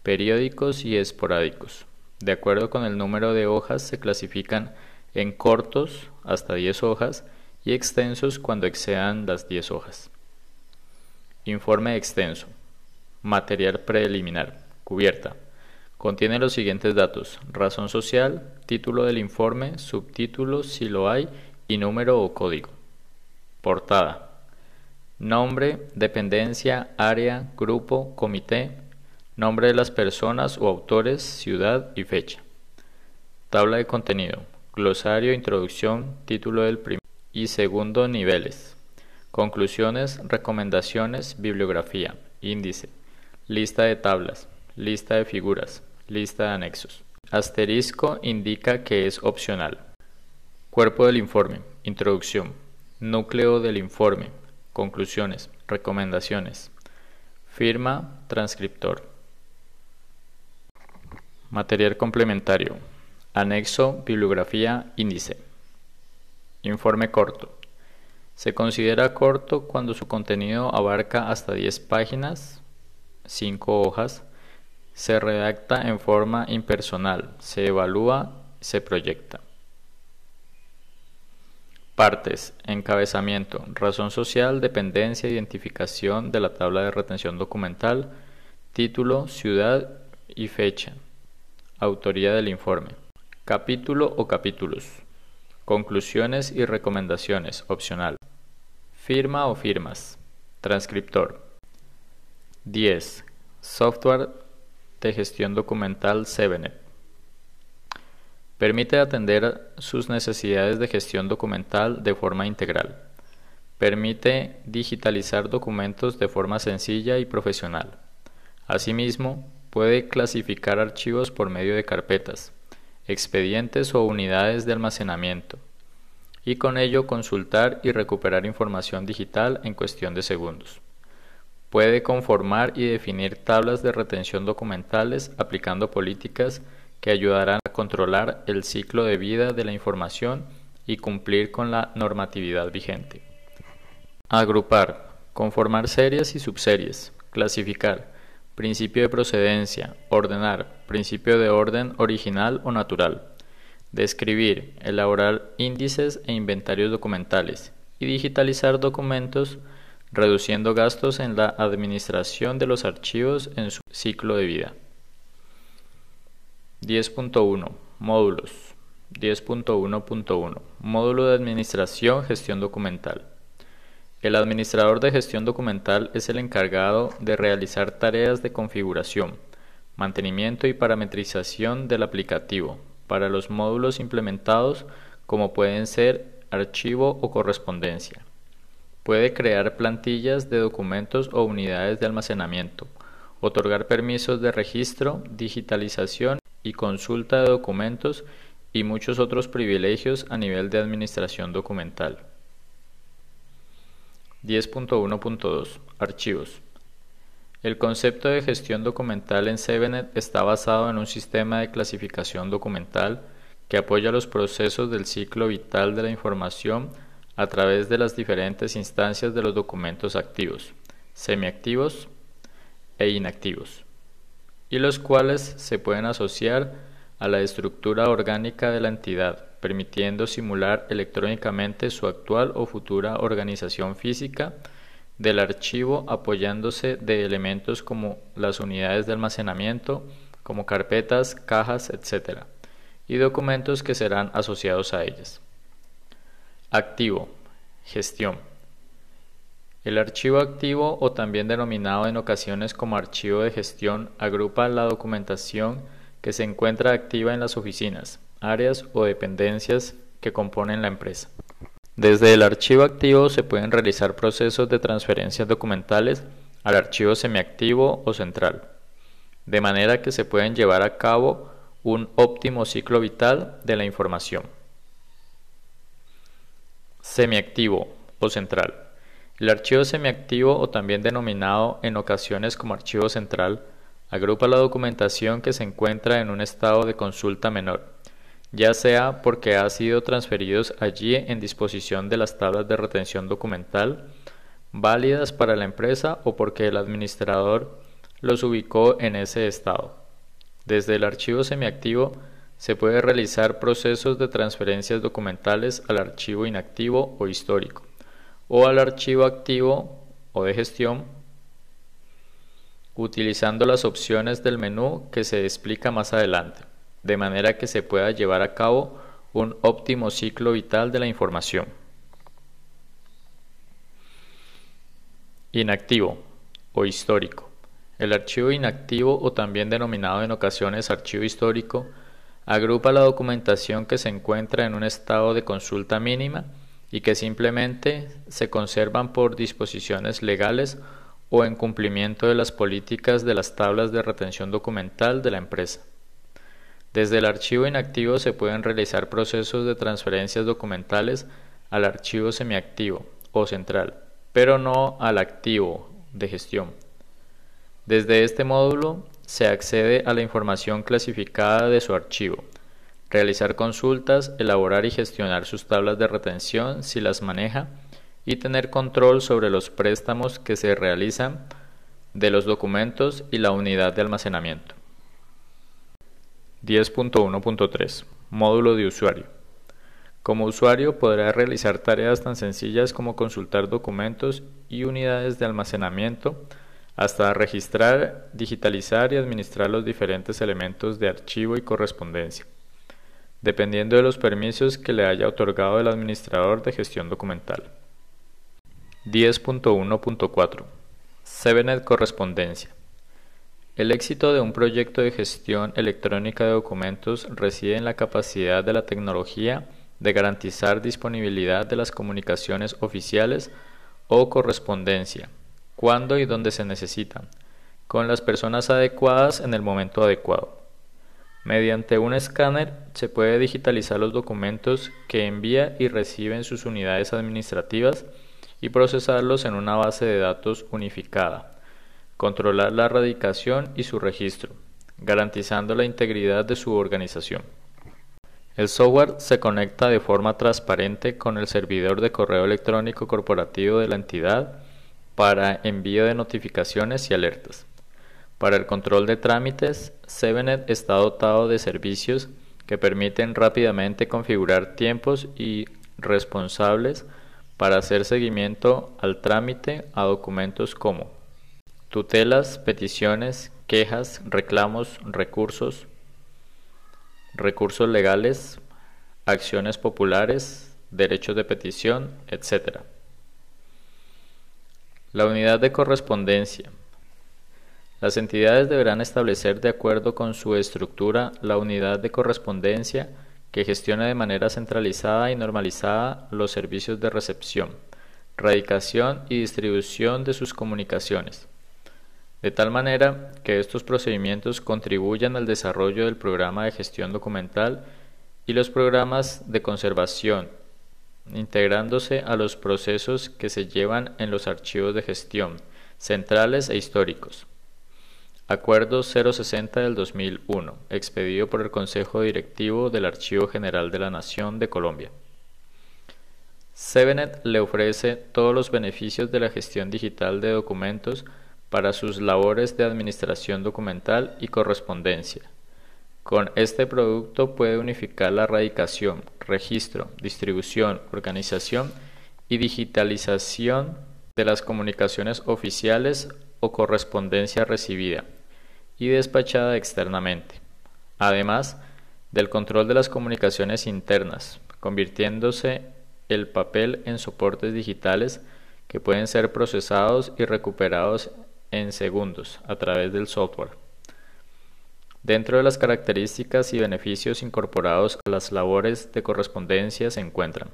periódicos y esporádicos. De acuerdo con el número de hojas se clasifican en cortos hasta 10 hojas y extensos cuando excedan las 10 hojas. Informe extenso. Material preliminar. Cubierta. Contiene los siguientes datos. Razón social, título del informe, subtítulo si lo hay y número o código. Portada. Nombre, dependencia, área, grupo, comité, nombre de las personas o autores, ciudad y fecha. Tabla de contenido. Glosario, introducción, título del primer y segundo niveles. Conclusiones, recomendaciones, bibliografía, índice, lista de tablas, lista de figuras, lista de anexos. Asterisco indica que es opcional. Cuerpo del informe, introducción, núcleo del informe, conclusiones, recomendaciones, firma, transcriptor. Material complementario, anexo, bibliografía, índice. Informe corto. Se considera corto cuando su contenido abarca hasta 10 páginas, 5 hojas, se redacta en forma impersonal, se evalúa, se proyecta. Partes. Encabezamiento. Razón social, dependencia, identificación de la tabla de retención documental, título, ciudad y fecha. Autoría del informe. Capítulo o capítulos. Conclusiones y recomendaciones. Opcional. Firma o firmas. Transcriptor. 10. Software de gestión documental 7 Permite atender sus necesidades de gestión documental de forma integral. Permite digitalizar documentos de forma sencilla y profesional. Asimismo, puede clasificar archivos por medio de carpetas, expedientes o unidades de almacenamiento y con ello consultar y recuperar información digital en cuestión de segundos. Puede conformar y definir tablas de retención documentales aplicando políticas que ayudarán a controlar el ciclo de vida de la información y cumplir con la normatividad vigente. Agrupar, conformar series y subseries, clasificar, principio de procedencia, ordenar, principio de orden original o natural, describir, elaborar índices e inventarios documentales y digitalizar documentos reduciendo gastos en la administración de los archivos en su ciclo de vida. 10.1 Módulos 10.1.1 Módulo de Administración Gestión Documental El administrador de gestión documental es el encargado de realizar tareas de configuración, mantenimiento y parametrización del aplicativo, para los módulos implementados como pueden ser archivo o correspondencia. Puede crear plantillas de documentos o unidades de almacenamiento, otorgar permisos de registro, digitalización y consulta de documentos y muchos otros privilegios a nivel de administración documental. 10.1.2 Archivos el concepto de gestión documental en Sevenet está basado en un sistema de clasificación documental que apoya los procesos del ciclo vital de la información a través de las diferentes instancias de los documentos activos, semiactivos e inactivos, y los cuales se pueden asociar a la estructura orgánica de la entidad, permitiendo simular electrónicamente su actual o futura organización física del archivo apoyándose de elementos como las unidades de almacenamiento, como carpetas, cajas, etc., y documentos que serán asociados a ellas. Activo. Gestión. El archivo activo o también denominado en ocasiones como archivo de gestión agrupa la documentación que se encuentra activa en las oficinas, áreas o dependencias que componen la empresa. Desde el archivo activo se pueden realizar procesos de transferencias documentales al archivo semiactivo o central, de manera que se pueden llevar a cabo un óptimo ciclo vital de la información. Semiactivo o central. El archivo semiactivo o también denominado en ocasiones como archivo central agrupa la documentación que se encuentra en un estado de consulta menor, ya sea porque ha sido transferidos allí en disposición de las tablas de retención documental válidas para la empresa o porque el administrador los ubicó en ese estado. Desde el archivo semiactivo se puede realizar procesos de transferencias documentales al archivo inactivo o histórico o al archivo activo o de gestión utilizando las opciones del menú que se explica más adelante, de manera que se pueda llevar a cabo un óptimo ciclo vital de la información. Inactivo o histórico. El archivo inactivo o también denominado en ocasiones archivo histórico agrupa la documentación que se encuentra en un estado de consulta mínima y que simplemente se conservan por disposiciones legales o en cumplimiento de las políticas de las tablas de retención documental de la empresa. Desde el archivo inactivo se pueden realizar procesos de transferencias documentales al archivo semiactivo o central, pero no al activo de gestión. Desde este módulo se accede a la información clasificada de su archivo, realizar consultas, elaborar y gestionar sus tablas de retención si las maneja y tener control sobre los préstamos que se realizan de los documentos y la unidad de almacenamiento. 10.1.3 Módulo de usuario. Como usuario podrá realizar tareas tan sencillas como consultar documentos y unidades de almacenamiento, hasta registrar, digitalizar y administrar los diferentes elementos de archivo y correspondencia, dependiendo de los permisos que le haya otorgado el administrador de gestión documental. 10.1.4 Sevenet Correspondencia El éxito de un proyecto de gestión electrónica de documentos reside en la capacidad de la tecnología de garantizar disponibilidad de las comunicaciones oficiales o correspondencia cuando y donde se necesitan, con las personas adecuadas en el momento adecuado. Mediante un escáner se puede digitalizar los documentos que envía y recibe en sus unidades administrativas y procesarlos en una base de datos unificada, controlar la radicación y su registro, garantizando la integridad de su organización. El software se conecta de forma transparente con el servidor de correo electrónico corporativo de la entidad para envío de notificaciones y alertas. Para el control de trámites, Sevenet está dotado de servicios que permiten rápidamente configurar tiempos y responsables para hacer seguimiento al trámite a documentos como tutelas, peticiones, quejas, reclamos, recursos, recursos legales, acciones populares, derechos de petición, etc. La unidad de correspondencia. Las entidades deberán establecer de acuerdo con su estructura la unidad de correspondencia que gestione de manera centralizada y normalizada los servicios de recepción, radicación y distribución de sus comunicaciones, de tal manera que estos procedimientos contribuyan al desarrollo del programa de gestión documental y los programas de conservación integrándose a los procesos que se llevan en los archivos de gestión, centrales e históricos. Acuerdo 060 del 2001, expedido por el Consejo Directivo del Archivo General de la Nación de Colombia. Sevenet le ofrece todos los beneficios de la gestión digital de documentos para sus labores de administración documental y correspondencia. Con este producto puede unificar la radicación, registro, distribución, organización y digitalización de las comunicaciones oficiales o correspondencia recibida y despachada externamente, además del control de las comunicaciones internas, convirtiéndose el papel en soportes digitales que pueden ser procesados y recuperados en segundos a través del software. Dentro de las características y beneficios incorporados a las labores de correspondencia se encuentran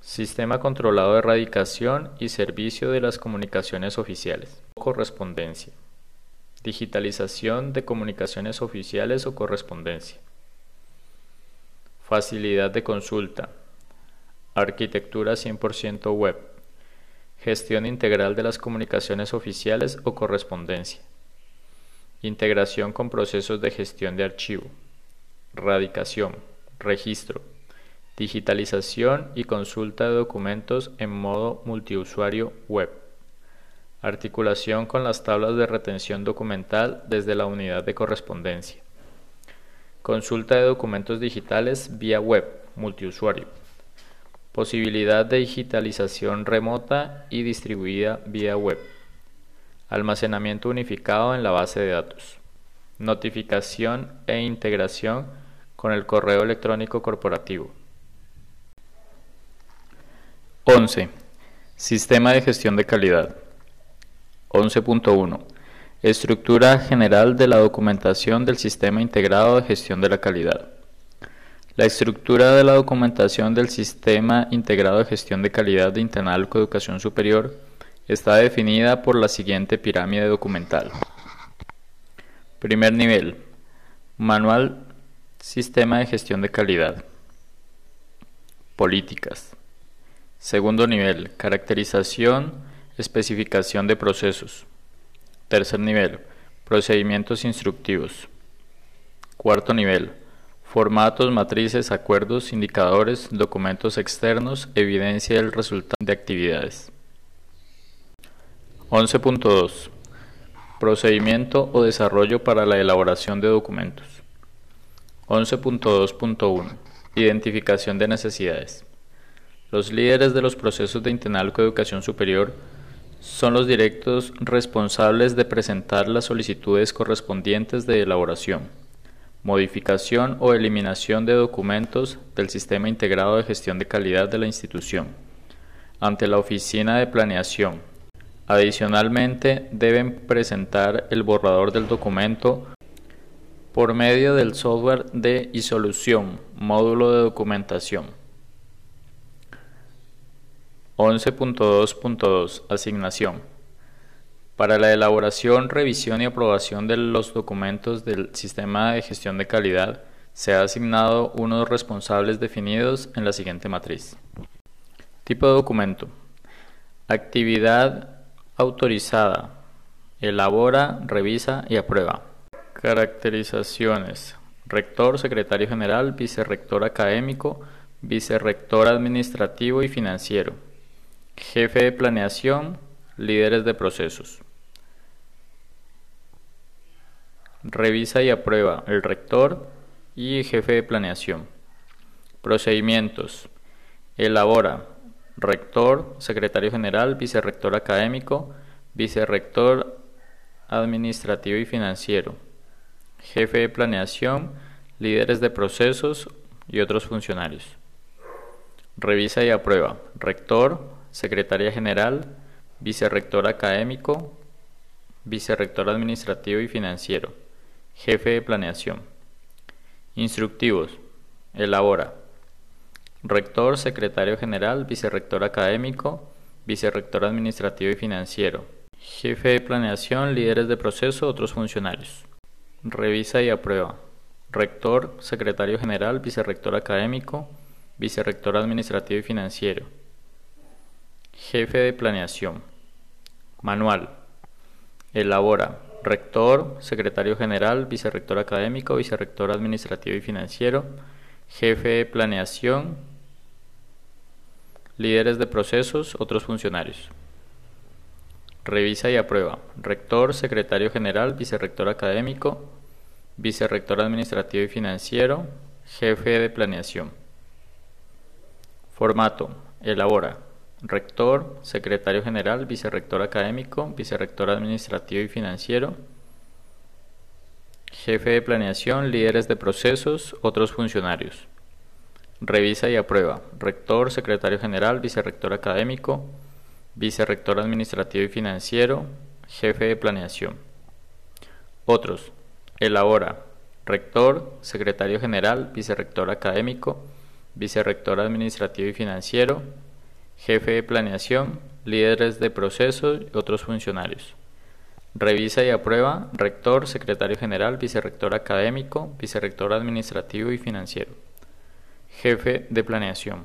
Sistema controlado de erradicación y servicio de las comunicaciones oficiales. Correspondencia. Digitalización de comunicaciones oficiales o correspondencia. Facilidad de consulta. Arquitectura 100% web. Gestión integral de las comunicaciones oficiales o correspondencia. Integración con procesos de gestión de archivo. Radicación. Registro digitalización y consulta de documentos en modo multiusuario web, articulación con las tablas de retención documental desde la unidad de correspondencia, consulta de documentos digitales vía web multiusuario, posibilidad de digitalización remota y distribuida vía web, almacenamiento unificado en la base de datos, notificación e integración con el correo electrónico corporativo 11. Sistema de gestión de calidad. 11.1. Estructura general de la documentación del Sistema Integrado de Gestión de la Calidad. La estructura de la documentación del Sistema Integrado de Gestión de Calidad de Internalco Educación Superior está definida por la siguiente pirámide documental. Primer nivel. Manual Sistema de Gestión de Calidad. Políticas. Segundo nivel, caracterización, especificación de procesos. Tercer nivel, procedimientos instructivos. Cuarto nivel, formatos, matrices, acuerdos, indicadores, documentos externos, evidencia del resultado de actividades. 11.2. Procedimiento o desarrollo para la elaboración de documentos. 11.2.1. Identificación de necesidades. Los líderes de los procesos de Intenalco Educación Superior son los directos responsables de presentar las solicitudes correspondientes de elaboración, modificación o eliminación de documentos del Sistema Integrado de Gestión de Calidad de la institución ante la Oficina de Planeación. Adicionalmente, deben presentar el borrador del documento por medio del software de isolución, módulo de documentación. 11.2.2 Asignación. Para la elaboración, revisión y aprobación de los documentos del Sistema de Gestión de Calidad, se ha asignado unos responsables definidos en la siguiente matriz. Tipo de documento. Actividad autorizada. Elabora, revisa y aprueba. Caracterizaciones. Rector, secretario general, vicerrector académico, vicerrector administrativo y financiero jefe de planeación, líderes de procesos. Revisa y aprueba el rector y jefe de planeación. Procedimientos. Elabora rector, secretario general, vicerrector académico, vicerrector administrativo y financiero, jefe de planeación, líderes de procesos y otros funcionarios. Revisa y aprueba rector, secretaria general, vicerrector académico, vicerrector administrativo y financiero, jefe de planeación. Instructivos. Elabora. Rector, secretario general, vicerrector académico, vicerrector administrativo y financiero. Jefe de planeación, líderes de proceso, otros funcionarios. Revisa y aprueba. Rector, secretario general, vicerrector académico, vicerrector administrativo y financiero Jefe de planeación. Manual. Elabora. Rector, secretario general, vicerrector académico, vicerrector administrativo y financiero, jefe de planeación, líderes de procesos, otros funcionarios. Revisa y aprueba. Rector, secretario general, vicerrector académico, vicerrector administrativo y financiero, jefe de planeación. Formato. Elabora rector, secretario general, vicerrector académico, vicerrector administrativo y financiero, jefe de planeación, líderes de procesos, otros funcionarios. Revisa y aprueba. Rector, secretario general, vicerrector académico, vicerrector administrativo y financiero, jefe de planeación. Otros. Elabora. Rector, secretario general, vicerrector académico, vicerrector administrativo y financiero, jefe de planeación, líderes de procesos y otros funcionarios. Revisa y aprueba rector, secretario general, vicerrector académico, vicerrector administrativo y financiero. Jefe de planeación.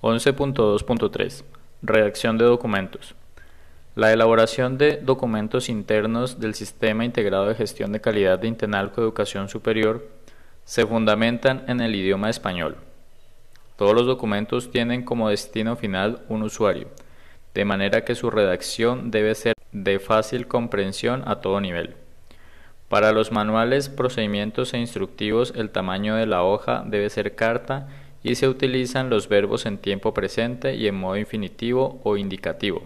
11.2.3 Redacción de documentos. La elaboración de documentos internos del Sistema Integrado de Gestión de Calidad de Intenalco Educación Superior se fundamentan en el idioma español. Todos los documentos tienen como destino final un usuario, de manera que su redacción debe ser de fácil comprensión a todo nivel. Para los manuales, procedimientos e instructivos el tamaño de la hoja debe ser carta y se utilizan los verbos en tiempo presente y en modo infinitivo o indicativo.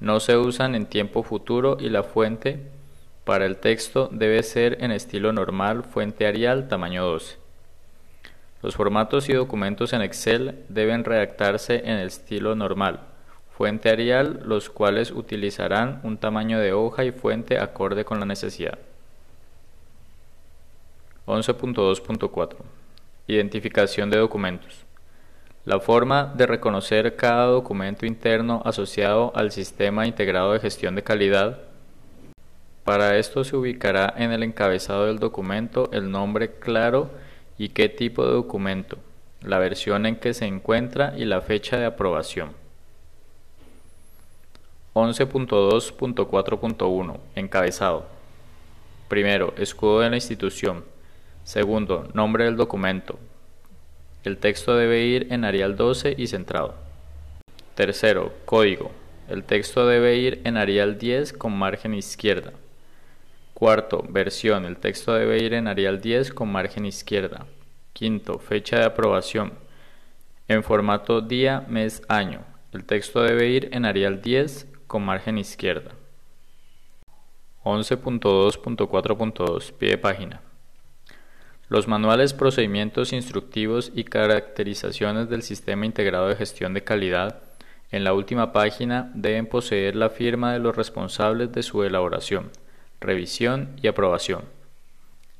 No se usan en tiempo futuro y la fuente para el texto debe ser en estilo normal, fuente Arial, tamaño 12. Los formatos y documentos en Excel deben redactarse en el estilo normal, fuente Arial, los cuales utilizarán un tamaño de hoja y fuente acorde con la necesidad. 11.2.4 Identificación de documentos. La forma de reconocer cada documento interno asociado al Sistema Integrado de Gestión de Calidad. Para esto se ubicará en el encabezado del documento el nombre claro y qué tipo de documento, la versión en que se encuentra y la fecha de aprobación. 11.2.4.1 Encabezado. Primero, escudo de la institución. Segundo, nombre del documento. El texto debe ir en Arial 12 y centrado. Tercero, código. El texto debe ir en Arial 10 con margen izquierda. Cuarto, versión. El texto debe ir en Arial 10 con margen izquierda. Quinto, fecha de aprobación. En formato día, mes, año. El texto debe ir en Arial 10 con margen izquierda. 11.2.4.2 Pie de página. Los manuales, procedimientos instructivos y caracterizaciones del Sistema Integrado de Gestión de Calidad en la última página deben poseer la firma de los responsables de su elaboración, revisión y aprobación.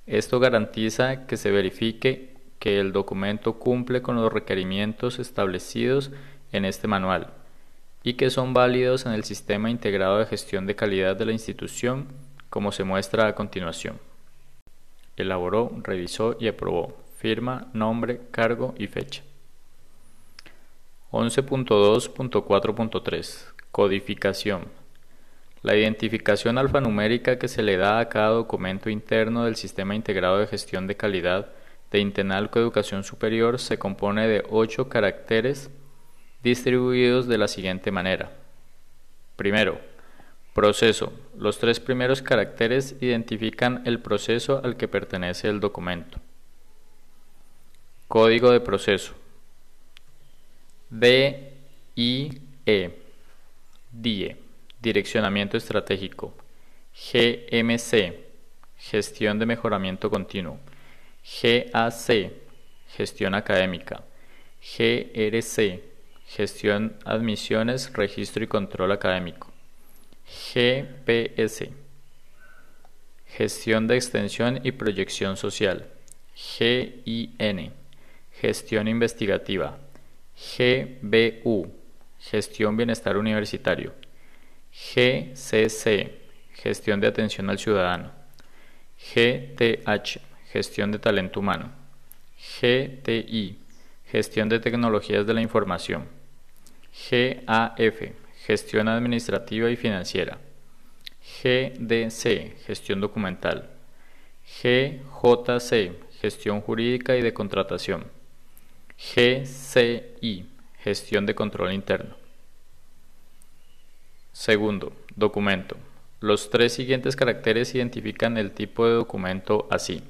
Esto garantiza que se verifique que el documento cumple con los requerimientos establecidos en este manual y que son válidos en el Sistema Integrado de Gestión de Calidad de la institución, como se muestra a continuación elaboró, revisó y aprobó. Firma, nombre, cargo y fecha. 11.2.4.3 Codificación. La identificación alfanumérica que se le da a cada documento interno del Sistema Integrado de Gestión de Calidad de Intenalco Educación Superior se compone de ocho caracteres distribuidos de la siguiente manera. Primero, Proceso. Los tres primeros caracteres identifican el proceso al que pertenece el documento. Código de proceso. D, I, E. DIE. Direccionamiento estratégico. GMC. Gestión de mejoramiento continuo. GAC. Gestión académica. GRC. Gestión admisiones, registro y control académico. GPS. Gestión de extensión y proyección social. GIN. Gestión investigativa. GBU. Gestión bienestar universitario. GCC. Gestión de atención al ciudadano. GTH. Gestión de talento humano. GTI. Gestión de tecnologías de la información. GAF Gestión Administrativa y Financiera. GDC, Gestión Documental. GJC, Gestión Jurídica y de Contratación. GCI, Gestión de Control Interno. Segundo, documento. Los tres siguientes caracteres identifican el tipo de documento así.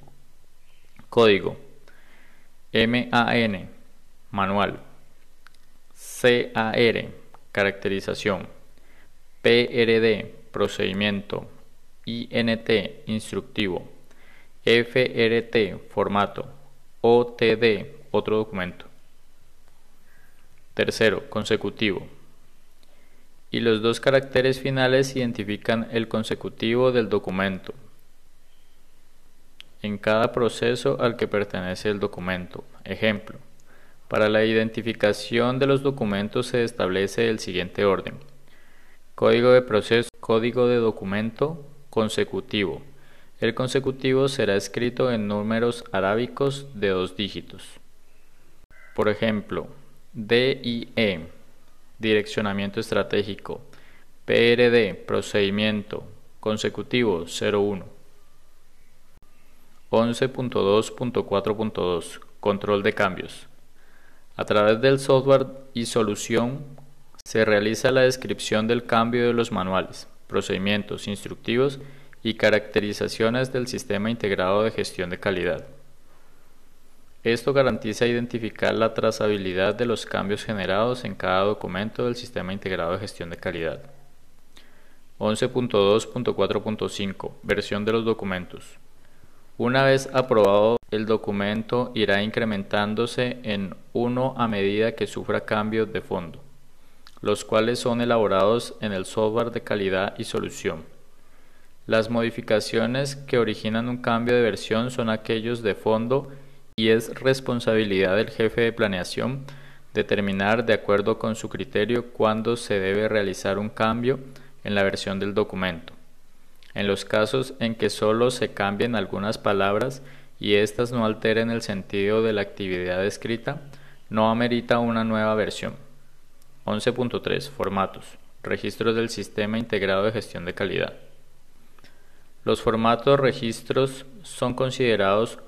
Código. MAN, manual. CAR, Caracterización. PRD, procedimiento. INT, instructivo. FRT, formato. OTD, otro documento. Tercero, consecutivo. Y los dos caracteres finales identifican el consecutivo del documento. En cada proceso al que pertenece el documento. Ejemplo. Para la identificación de los documentos se establece el siguiente orden. Código de proceso, código de documento, consecutivo. El consecutivo será escrito en números arábicos de dos dígitos. Por ejemplo, DIE, direccionamiento estratégico, PRD, procedimiento, consecutivo 01. 11.2.4.2, control de cambios. A través del software y solución se realiza la descripción del cambio de los manuales, procedimientos instructivos y caracterizaciones del sistema integrado de gestión de calidad. Esto garantiza identificar la trazabilidad de los cambios generados en cada documento del sistema integrado de gestión de calidad. 11.2.4.5 Versión de los documentos. Una vez aprobado, el documento irá incrementándose en 1 a medida que sufra cambios de fondo, los cuales son elaborados en el software de calidad y solución. Las modificaciones que originan un cambio de versión son aquellos de fondo y es responsabilidad del jefe de planeación determinar de acuerdo con su criterio cuándo se debe realizar un cambio en la versión del documento. En los casos en que solo se cambien algunas palabras y éstas no alteren el sentido de la actividad escrita, no amerita una nueva versión. 11.3 Formatos. Registros del Sistema Integrado de Gestión de Calidad. Los formatos registros son considerados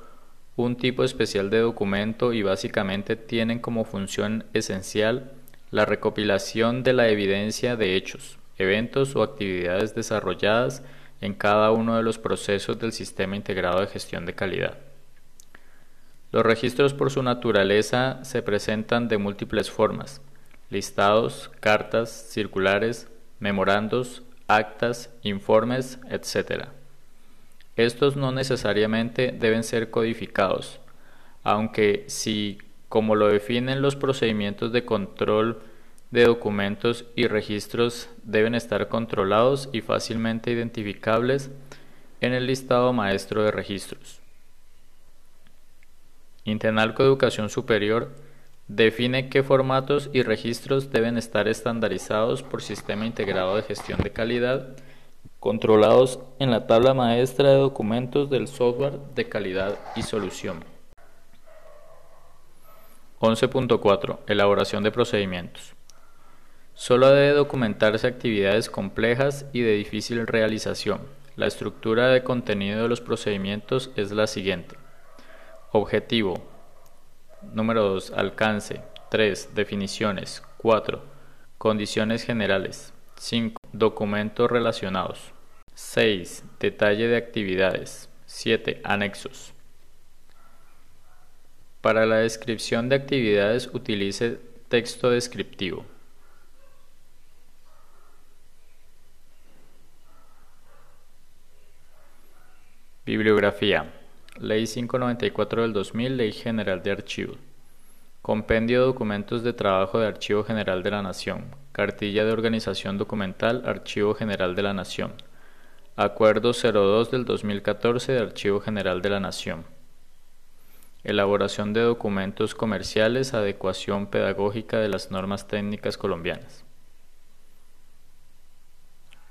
un tipo especial de documento y básicamente tienen como función esencial la recopilación de la evidencia de hechos, eventos o actividades desarrolladas en cada uno de los procesos del sistema integrado de gestión de calidad. Los registros por su naturaleza se presentan de múltiples formas, listados, cartas, circulares, memorandos, actas, informes, etc. Estos no necesariamente deben ser codificados, aunque si, como lo definen los procedimientos de control de documentos y registros deben estar controlados y fácilmente identificables en el listado maestro de registros. Intenalco Educación Superior define qué formatos y registros deben estar estandarizados por Sistema Integrado de Gestión de Calidad, controlados en la tabla maestra de documentos del software de calidad y solución. 11.4. Elaboración de procedimientos. Solo debe documentarse actividades complejas y de difícil realización. La estructura de contenido de los procedimientos es la siguiente. Objetivo. Número 2. Alcance. 3. Definiciones. 4. Condiciones generales. 5. Documentos relacionados. 6. Detalle de actividades. 7. Anexos. Para la descripción de actividades utilice texto descriptivo. Bibliografía. Ley 594 del 2000, Ley General de Archivos. Compendio de documentos de trabajo de Archivo General de la Nación. Cartilla de organización documental, Archivo General de la Nación. Acuerdo 02 del 2014 de Archivo General de la Nación. Elaboración de documentos comerciales, adecuación pedagógica de las normas técnicas colombianas.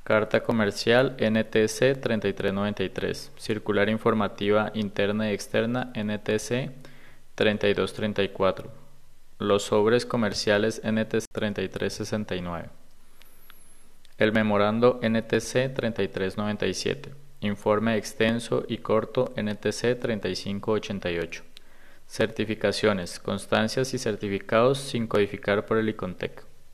Carta Comercial NTC 3393. Circular Informativa Interna y Externa NTC 3234. Los sobres comerciales NTC 3369. El memorando NTC 3397. Informe extenso y corto NTC 3588. Certificaciones, constancias y certificados sin codificar por el ICONTEC.